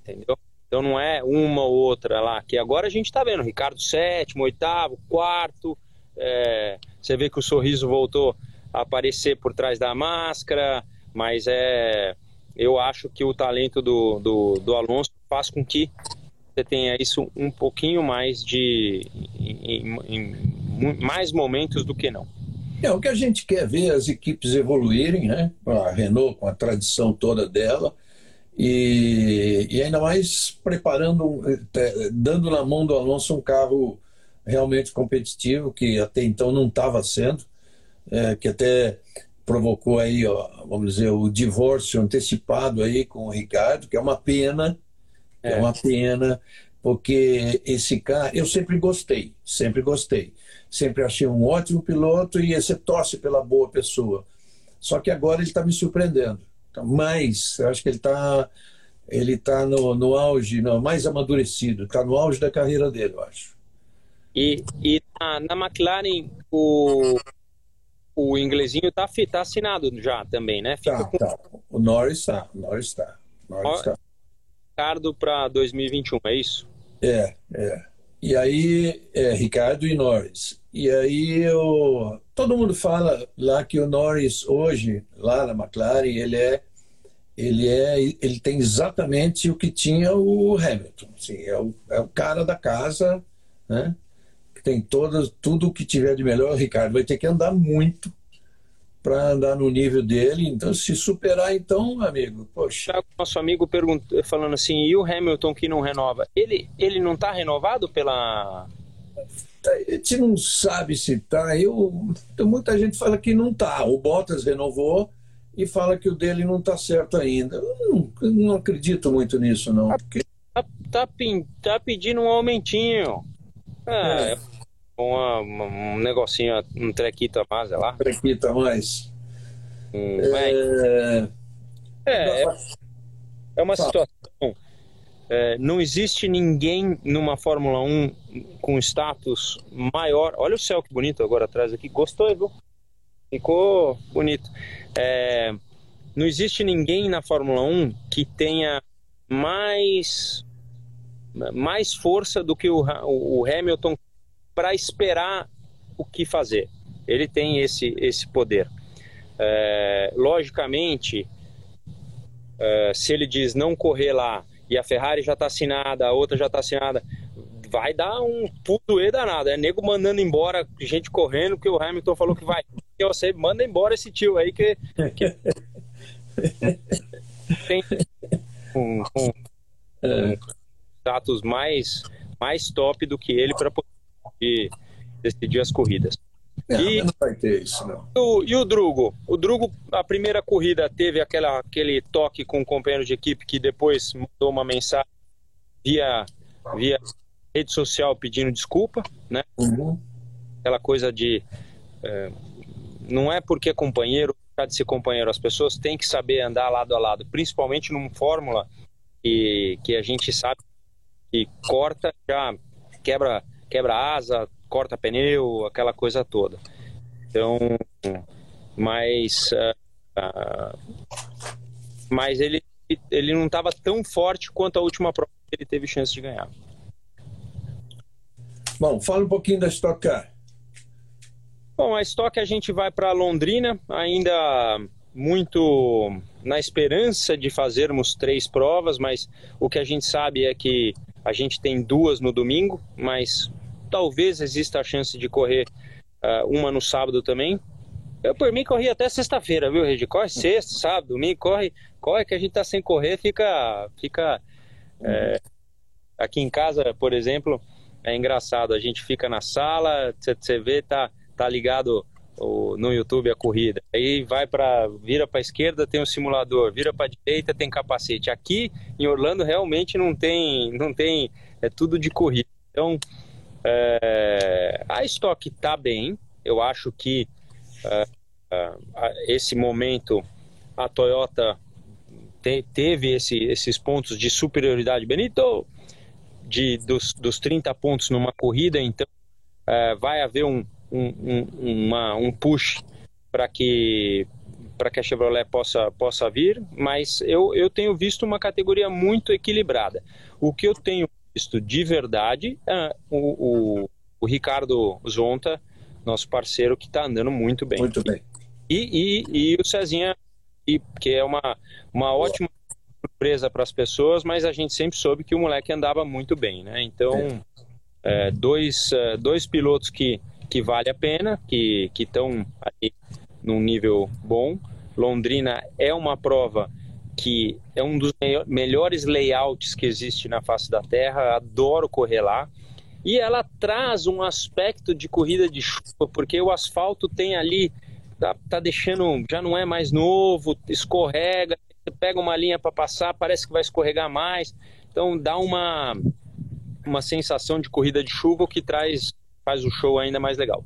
Entendeu? Então não é uma ou outra lá, que agora a gente está vendo, Ricardo sétimo, oitavo, quarto, é, você vê que o sorriso voltou a aparecer por trás da máscara, mas é eu acho que o talento do, do, do Alonso faz com que você tenha isso um pouquinho mais de em, em, em, mais momentos do que não. É o que a gente quer ver as equipes evoluírem, né? A Renault com a tradição toda dela e, e ainda mais preparando, é, dando na mão do Alonso um carro realmente competitivo que até então não estava sendo, é, que até provocou aí, ó, vamos dizer, o divórcio antecipado aí com o Ricardo, que é uma pena, é, é uma pena, porque esse cara, eu sempre gostei, sempre gostei. Sempre achei um ótimo piloto e você torce pela boa pessoa. Só que agora ele está me surpreendendo. Mais, eu acho que ele está ele tá no, no auge, não, mais amadurecido, está no auge da carreira dele, eu acho. E, e na, na McLaren, o, o inglesinho tá, tá assinado já também, né? Fica tá, com... tá. O Norris está, o Norris está. Norris tá. Ricardo para 2021, é isso? É, é. E aí, é, Ricardo e Norris. E aí, eu, todo mundo fala lá que o Norris hoje, lá na McLaren, ele é, ele é, ele tem exatamente o que tinha o Hamilton. Assim, é, o, é o cara da casa, né? tem todas, tudo o que tiver de melhor, o Ricardo vai ter que andar muito para andar no nível dele. Então, se superar, então, amigo, poxa. Nosso amigo perguntou, falando assim, e o Hamilton que não renova? Ele, ele não está renovado pela. A gente não sabe se está. Eu, muita gente fala que não está. O Bottas renovou e fala que o dele não está certo ainda. Eu não, eu não acredito muito nisso, não. Tá, porque... tá, tá, tá pedindo um aumentinho. É, é uma, um negocinho, um trequito a mais, lá. Trequito a mais. Hum, é, é, é, é uma situação. É, não existe ninguém numa Fórmula 1 com status maior. Olha o céu que bonito agora atrás aqui. Gostou, viu? Ficou bonito. É, não existe ninguém na Fórmula 1 que tenha mais mais força do que o, o Hamilton para esperar o que fazer. Ele tem esse, esse poder. É, logicamente, é, se ele diz não correr lá e a Ferrari já está assinada, a outra já está assinada, vai dar um puto e danado. É nego mandando embora, gente correndo, que o Hamilton falou que vai. Eu manda embora esse tio aí que. que... tem um, um, um é. status mais, mais top do que ele para poder decidir as corridas. É, e, não vai ter isso, não. O, e o Drugo? O Drugo, a primeira corrida, teve aquela, aquele toque com o companheiro de equipe que depois mandou uma mensagem via, via rede social pedindo desculpa, né? Uhum. Aquela coisa de. É, não é porque é companheiro, de ser companheiro. As pessoas têm que saber andar lado a lado, principalmente numa fórmula que, que a gente sabe que corta, já quebra, quebra asa, corta pneu, aquela coisa toda. Então, mas, uh, mas ele, ele não estava tão forte quanto a última prova que ele teve chance de ganhar. Bom, fala um pouquinho da Stock Car. Bom, a Stock a gente vai para Londrina, ainda muito na esperança de fazermos três provas, mas o que a gente sabe é que a gente tem duas no domingo, mas talvez exista a chance de correr uh, uma no sábado também. Eu, por mim, corri até sexta-feira, viu, Regi? Corre sexta, sábado, domingo, corre, corre que a gente tá sem correr, fica. fica é, aqui em casa, por exemplo, é engraçado, a gente fica na sala, você vê, tá, tá ligado o, no YouTube a corrida. Aí vai para vira para esquerda tem um simulador, vira para direita tem capacete. Aqui em Orlando realmente não tem, não tem, é tudo de corrida. Então é, a estoque está bem. Eu acho que é, é, esse momento a Toyota te, teve esse, esses pontos de superioridade, Benito, de, dos, dos 30 pontos numa corrida, então é, vai haver um, um, um, uma, um push para que para que a Chevrolet possa, possa vir, mas eu, eu tenho visto uma categoria muito equilibrada. O que eu tenho visto de verdade, é, o, o, o, Ricardo Zonta, nosso parceiro, que está andando muito bem. Muito bem. E, e, e o Cezinha, e, que é uma, uma ótima surpresa para as pessoas, mas a gente sempre soube que o moleque andava muito bem, né? Então, é. É, dois, é, dois pilotos que, que vale a pena, que estão ali num nível bom. Londrina é uma prova que é um dos melhores layouts que existe na face da Terra, adoro correr lá. E ela traz um aspecto de corrida de chuva, porque o asfalto tem ali, tá, tá deixando, já não é mais novo, escorrega, pega uma linha para passar, parece que vai escorregar mais. Então dá uma, uma sensação de corrida de chuva que traz, faz o show ainda mais legal.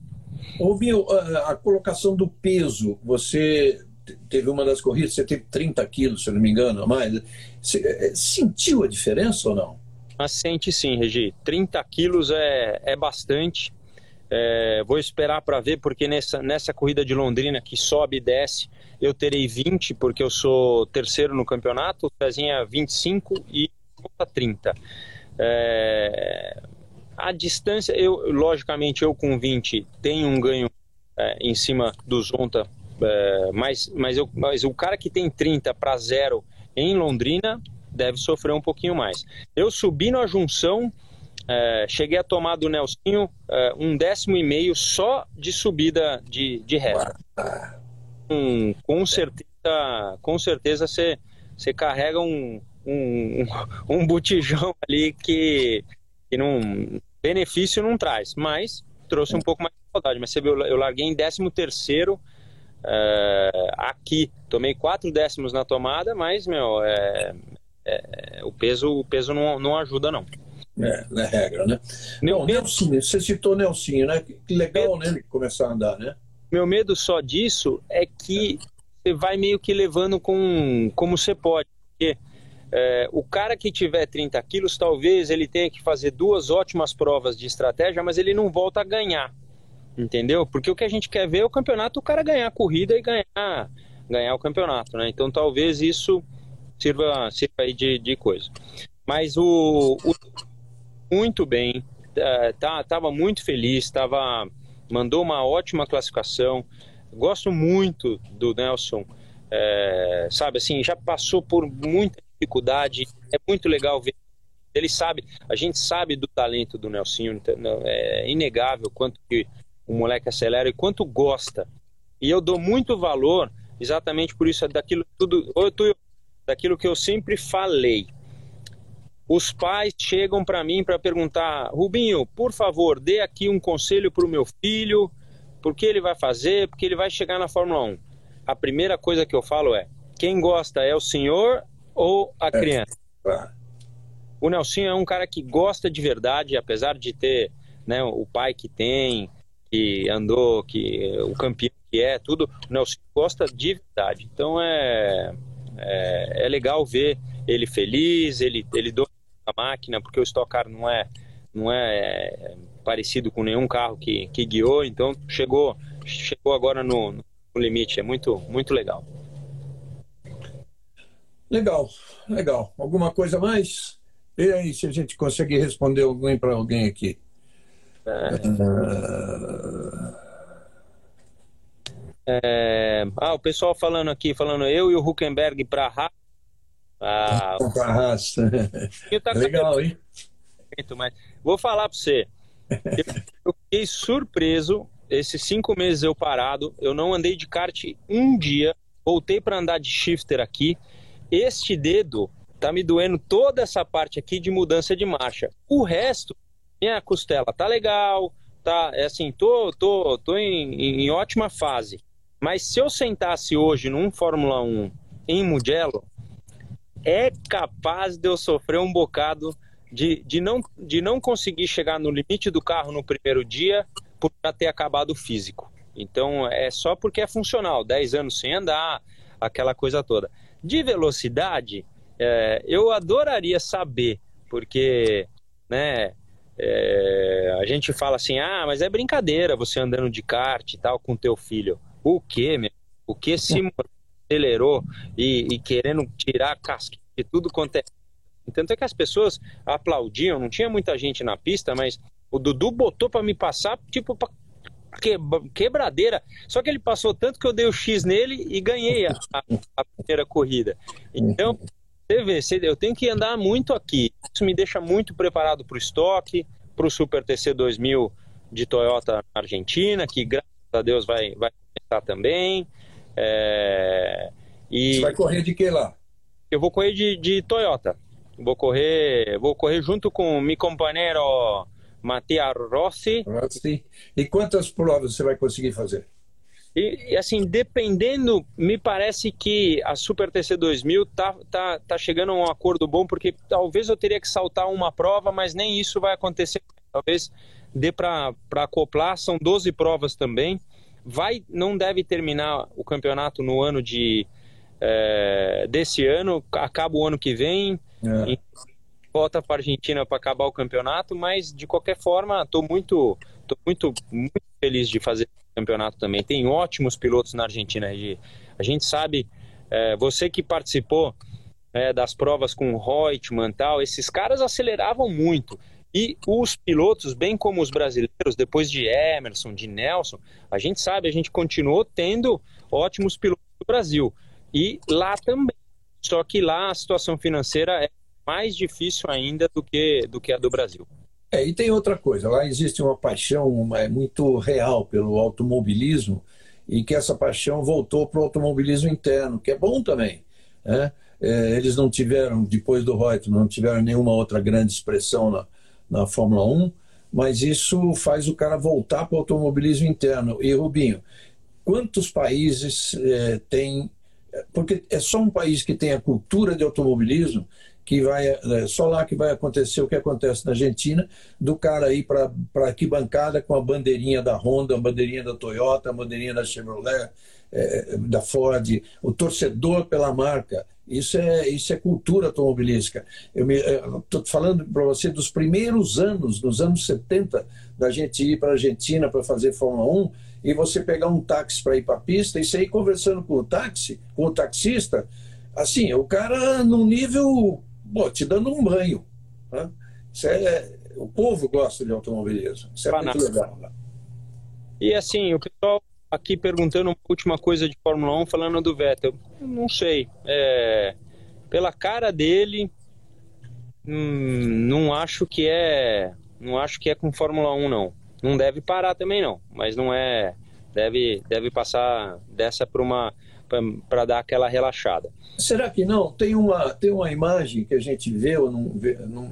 A, a colocação do peso, você teve uma das corridas, você teve 30 quilos, se eu não me engano, mais. Você é, sentiu a diferença ou não? Mas sente sim, Regi. 30 quilos é, é bastante. É, vou esperar para ver, porque nessa, nessa corrida de Londrina, que sobe e desce, eu terei 20, porque eu sou terceiro no campeonato, o Cezinha 25 e 30. É, a distância, eu logicamente, eu com 20 tenho um ganho é, em cima do Zonta é, mas, mas, eu, mas o cara que tem 30 para zero em Londrina deve sofrer um pouquinho mais. Eu subi na junção, é, cheguei a tomar do Nelsinho é, um décimo e meio só de subida de, de ré. Um, com certeza, com certeza você, você carrega um, um, um botijão ali que, que não benefício não traz, mas trouxe um pouco mais de saudade. Mas você viu, eu larguei em décimo terceiro é, aqui tomei quatro décimos na tomada, mas meu, é, é, o peso, o peso não, não ajuda não. É, na regra, né? Meu Bom, medo... Nelsinho, você citou Nelsinho, né? Que legal, medo... né? Começar a andar, né? Meu medo só disso é que você vai meio que levando com como você pode. Porque é, o cara que tiver 30 quilos, talvez ele tenha que fazer duas ótimas provas de estratégia, mas ele não volta a ganhar entendeu? Porque o que a gente quer ver é o campeonato, o cara ganhar a corrida e ganhar, ganhar o campeonato, né? Então talvez isso sirva, sirva aí de, de coisa. Mas o, o muito bem, é, tá, tava muito feliz, tava, mandou uma ótima classificação. Gosto muito do Nelson, é, sabe assim, já passou por muita dificuldade, é muito legal ver. Ele sabe, a gente sabe do talento do Nelsinho, então, é inegável quanto que o moleque acelera e quanto gosta. E eu dou muito valor exatamente por isso, daquilo tudo, daquilo que eu sempre falei. os pais chegam para mim para perguntar: Rubinho, por favor, dê aqui um conselho para o meu filho, por que ele vai fazer, porque ele vai chegar na Fórmula 1. A primeira coisa que eu falo é: quem gosta é o senhor ou a é. criança? É. O Nelson é um cara que gosta de verdade, apesar de ter né, o pai que tem, que andou, que o campeão que é, tudo. O Nelson gosta de verdade. Então é, é, é legal ver ele feliz, ele, ele doa a máquina, porque o Stock Car não é, não é parecido com nenhum carro que, que guiou, então chegou, chegou agora no, no limite. É muito, muito legal. Legal, legal. Alguma coisa mais? E aí, se a gente consegue responder alguém para alguém aqui. É... Ah, o pessoal falando aqui, falando eu e o Huckenberg para a Ah, para a Haas. Tá Legal, hein? Mas vou falar para você. Eu fiquei surpreso. Esses cinco meses eu parado, eu não andei de kart um dia. Voltei para andar de shifter aqui. Este dedo tá me doendo toda essa parte aqui de mudança de marcha. O resto, minha costela tá legal, tá, é assim, tô, tô, tô em, em ótima fase. Mas se eu sentasse hoje num Fórmula 1 em Mugello, é capaz de eu sofrer um bocado de, de, não, de não conseguir chegar no limite do carro no primeiro dia por já ter acabado o físico. Então é só porque é funcional, 10 anos sem andar, aquela coisa toda. De velocidade, é, eu adoraria saber, porque, né, é, a gente fala assim, ah, mas é brincadeira você andando de kart e tal com teu filho. O que, meu? O que se acelerou e, e querendo tirar a casquinha de tudo quanto é. Tanto é que as pessoas aplaudiam, não tinha muita gente na pista, mas o Dudu botou para me passar, tipo, pra quebradeira. Só que ele passou tanto que eu dei o X nele e ganhei a, a primeira corrida. Então, você vê, eu tenho que andar muito aqui. Isso me deixa muito preparado para o estoque, para o Super TC 2000 de Toyota Argentina, que graças a Deus vai, vai começar também. É... E... Você vai correr de que lá? Eu vou correr de, de Toyota. Vou correr, vou correr junto com o meu companheiro Mattia Rossi. Rossi. E quantas provas você vai conseguir fazer? E, assim, dependendo, me parece que a Super TC 2000 tá, tá, tá chegando a um acordo bom, porque talvez eu teria que saltar uma prova, mas nem isso vai acontecer. Talvez dê para acoplar, são 12 provas também. Vai, não deve terminar o campeonato no ano de é, desse ano, acaba o ano que vem. É. E volta para a Argentina para acabar o campeonato, mas de qualquer forma, estou muito, tô muito, muito feliz de fazer campeonato também. Tem ótimos pilotos na Argentina, Regi. A gente sabe, é, você que participou é, das provas com Reutemann e tal, esses caras aceleravam muito. E os pilotos, bem como os brasileiros, depois de Emerson, de Nelson, a gente sabe, a gente continuou tendo ótimos pilotos do Brasil. E lá também. Só que lá a situação financeira é mais difícil ainda do que, do que a do Brasil. É, e tem outra coisa, lá existe uma paixão é, muito real pelo automobilismo e que essa paixão voltou para o automobilismo interno, que é bom também. Né? É, eles não tiveram, depois do Reutemann, não tiveram nenhuma outra grande expressão na, na Fórmula 1, mas isso faz o cara voltar para o automobilismo interno. E, Rubinho, quantos países é. Porque é só um país que tem a cultura de automobilismo que vai é, só lá que vai acontecer o que acontece na Argentina, do cara ir para arquibancada com a bandeirinha da Honda, a bandeirinha da Toyota, a bandeirinha da Chevrolet, é, da Ford, o torcedor pela marca. Isso é, isso é cultura automobilística. Eu estou falando para você dos primeiros anos, dos anos 70, da gente ir para a Argentina para fazer Fórmula 1 e você pegar um táxi para ir para a pista e sair conversando com o táxi, com o taxista, assim, o cara num nível pô, te dando um banho. Né? Isso é, o povo gosta de automobilismo. Isso é Banado. muito legal. Né? E assim, o pessoal aqui perguntando uma última coisa de Fórmula 1, falando do Vettel. Não sei. É, pela cara dele, hum, não acho que é. Não acho que é com Fórmula 1, não. Não deve parar também, não. Mas não é. Deve, deve passar dessa para uma, para dar aquela relaxada. Será que não? Tem uma, tem uma imagem que a gente vê, num,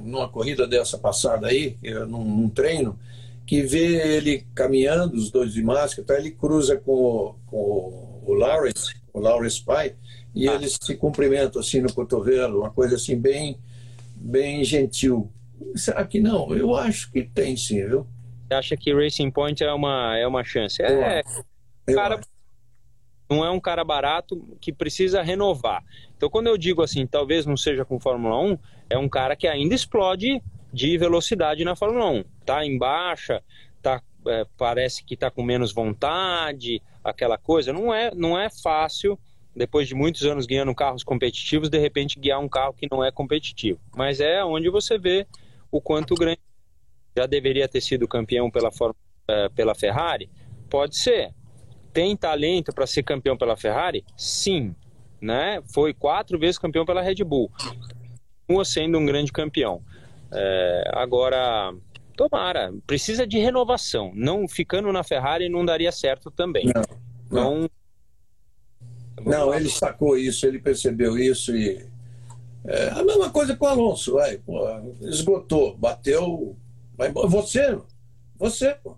numa corrida dessa passada aí, num, num, treino, que vê ele caminhando, os dois de máscara, tá? ele cruza com, com o Lawrence, o Lawrence Pai, e ah. eles se cumprimentam assim no cotovelo, uma coisa assim bem, bem gentil. Será que não? Eu acho que tem sim, viu? Você acha que Racing Point é uma, é uma chance? É, cara, não é um cara barato que precisa renovar. Então, quando eu digo assim, talvez não seja com Fórmula 1, é um cara que ainda explode de velocidade na Fórmula 1. Tá em baixa, tá, é, parece que tá com menos vontade, aquela coisa. Não é, não é fácil, depois de muitos anos guiando carros competitivos, de repente guiar um carro que não é competitivo. Mas é onde você vê o quanto grande já deveria ter sido campeão pela, é, pela Ferrari? Pode ser tem talento para ser campeão pela Ferrari? Sim, né? Foi quatro vezes campeão pela Red Bull, continua sendo um grande campeão. É, agora, tomara, precisa de renovação. Não ficando na Ferrari não daria certo também. Não, não. Então, não ele sacou isso, ele percebeu isso e é, a mesma coisa com o Alonso, vai, pô, esgotou, bateu, vai, você, você, pô.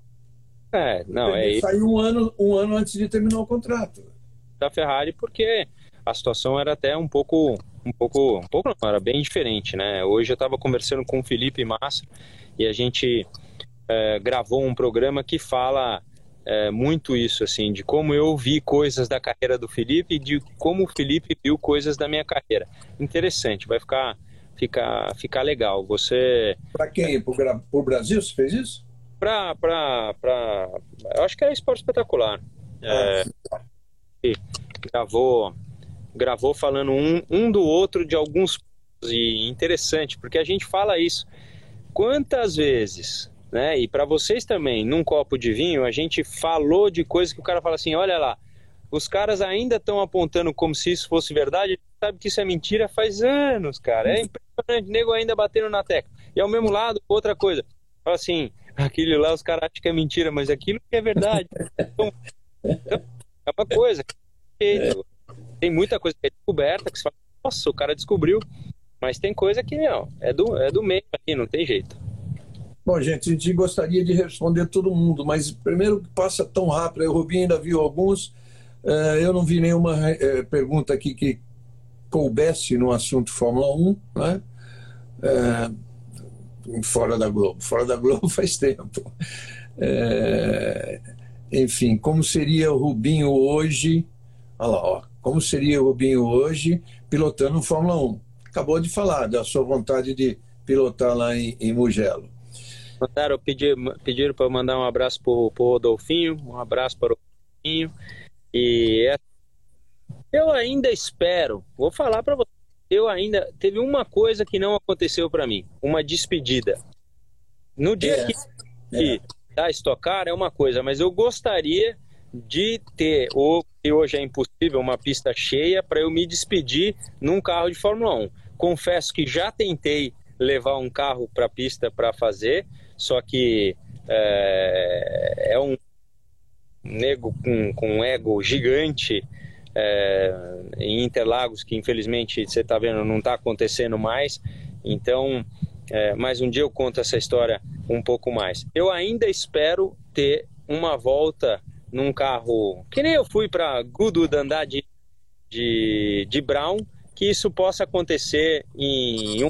É, não, é Saiu um ano, um ano antes de terminar o contrato. Da Ferrari, porque a situação era até um pouco, um pouco, um pouco não, era bem diferente, né? Hoje eu estava conversando com o Felipe Massa e a gente é, gravou um programa que fala é, muito isso, assim, de como eu vi coisas da carreira do Felipe e de como o Felipe viu coisas da minha carreira. Interessante, vai ficar, ficar, ficar legal. Você. Para quem? Para o Brasil você fez isso? Para para eu acho que era esporte espetacular. É, gravou gravou falando um, um do outro de alguns e interessante porque a gente fala isso quantas vezes né? E para vocês também num copo de vinho a gente falou de coisas que o cara fala assim olha lá os caras ainda estão apontando como se isso fosse verdade sabe que isso é mentira faz anos cara. É impressionante nego ainda batendo na tecla. E ao mesmo lado outra coisa fala assim aquilo lá os caras acham que é mentira, mas aquilo que é verdade. Então, é uma coisa. Tem muita coisa que é descoberta, que você fala, nossa, o cara descobriu. Mas tem coisa que não, é do, é do meio aqui, não tem jeito. Bom, gente, a gente gostaria de responder todo mundo, mas primeiro passa tão rápido. O Rubinho ainda viu alguns. Eh, eu não vi nenhuma eh, pergunta aqui que coubesse no assunto Fórmula 1, né? Eh, fora da Globo. Fora da Globo faz tempo. É, enfim, como seria o Rubinho hoje? Olha lá, ó, como seria o Rubinho hoje pilotando o Fórmula 1? Acabou de falar da sua vontade de pilotar lá em, em Mugello. Mandaram, pedir, pediram para mandar um abraço para o Rodolfinho, um abraço para o Rodolfinho. E é, eu ainda espero, vou falar para você eu ainda teve uma coisa que não aconteceu para mim, uma despedida. No dia é, que é. da estocar é uma coisa, mas eu gostaria de ter, ou que hoje é impossível, uma pista cheia para eu me despedir num carro de Fórmula 1. Confesso que já tentei levar um carro para a pista para fazer, só que é, é um nego com, com um ego gigante é, em Interlagos, que infelizmente você está vendo não está acontecendo mais. Então, é, mais um dia eu conto essa história um pouco mais. Eu ainda espero ter uma volta num carro que nem eu fui para Goodwood andar de, de, de Brown, que isso possa acontecer em um,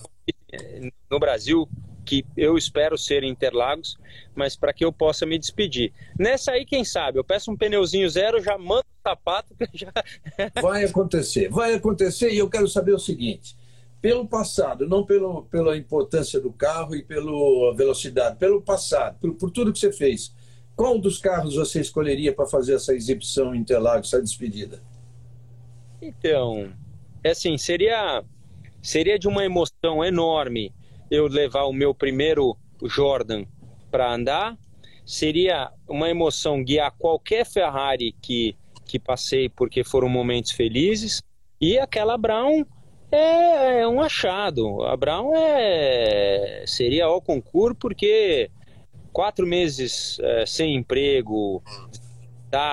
no Brasil que eu espero ser Interlagos, mas para que eu possa me despedir. Nessa aí, quem sabe, eu peço um pneuzinho zero, já mando o sapato. Já... Vai acontecer, vai acontecer e eu quero saber o seguinte. Pelo passado, não pelo, pela importância do carro e pela velocidade, pelo passado, por, por tudo que você fez, qual dos carros você escolheria para fazer essa exibição em Interlagos, essa despedida? Então, é assim, seria, seria de uma emoção enorme eu levar o meu primeiro Jordan para andar. Seria uma emoção guiar qualquer Ferrari que, que passei, porque foram momentos felizes. E aquela Brown é, é um achado. A Brown é, seria ao concurso, porque quatro meses é, sem emprego,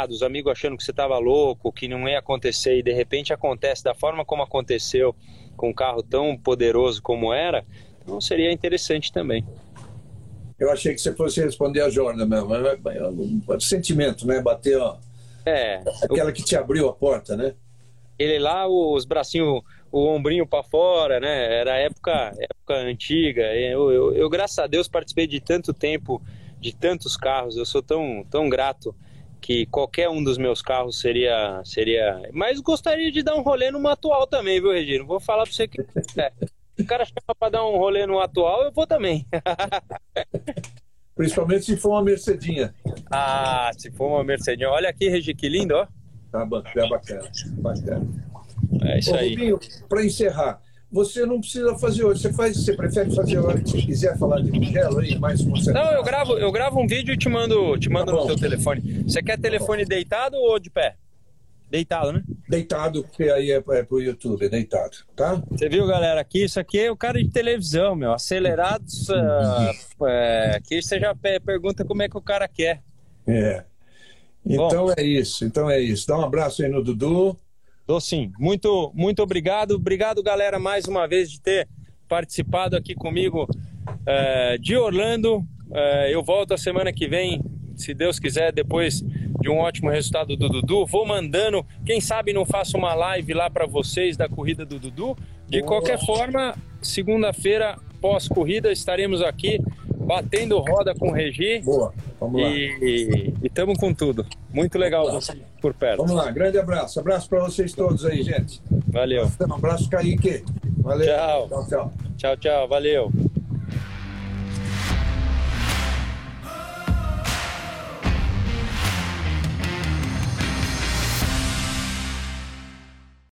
Os amigos achando que você estava louco, que não ia acontecer e de repente acontece da forma como aconteceu com um carro tão poderoso como era, então seria interessante também. Eu achei que você fosse responder a Jordan mesmo, mas um sentimento, né? Bater, ó. É. Aquela que te abriu a porta, né? Ele lá, os bracinhos, o ombrinho para fora, né? Era época, época antiga. Eu, eu, eu, graças a Deus, participei de tanto tempo, de tantos carros. Eu sou tão, tão grato que qualquer um dos meus carros seria, seria. Mas gostaria de dar um rolê no atual também, viu, Regino? Vou falar para você que. É. o cara chama para dar um rolê no atual, eu vou também. Principalmente se for uma Mercedinha. Ah, se for uma Mercedinha. Olha aqui, Regi, que lindo, ó. Tá bacana, bacana. bacana. É isso Ô, aí. Para encerrar, você não precisa fazer hoje. Você faz, você prefere fazer a hora que você quiser falar de Mugello aí, mais uma Não, eu gravo, eu gravo um vídeo e te mando, te mando tá no seu telefone. Você quer telefone tá deitado ou de pé? Deitado, né? Deitado, porque aí é, é pro YouTube, é deitado, tá? Você viu, galera? Aqui, isso aqui é o cara de televisão, meu. Acelerados. uh, é, aqui você já pergunta como é que o cara quer. É. Então Bom, é isso, então é isso. Dá um abraço aí no Dudu. Dou sim. Muito, muito obrigado. Obrigado, galera, mais uma vez de ter participado aqui comigo é, de Orlando. É, eu volto a semana que vem, se Deus quiser, depois de um ótimo resultado do Dudu. Vou mandando, quem sabe não faço uma live lá para vocês da corrida do Dudu. De Boa. qualquer forma, segunda-feira, pós-corrida, estaremos aqui batendo roda com o Regi. Boa, vamos lá. E estamos com tudo. Muito legal você por perto. Vamos lá, grande abraço. Abraço para vocês todos aí, gente. Valeu. Um abraço, Kaique. Valeu. Tchau. Tchau, tchau. Tchau, tchau. Valeu.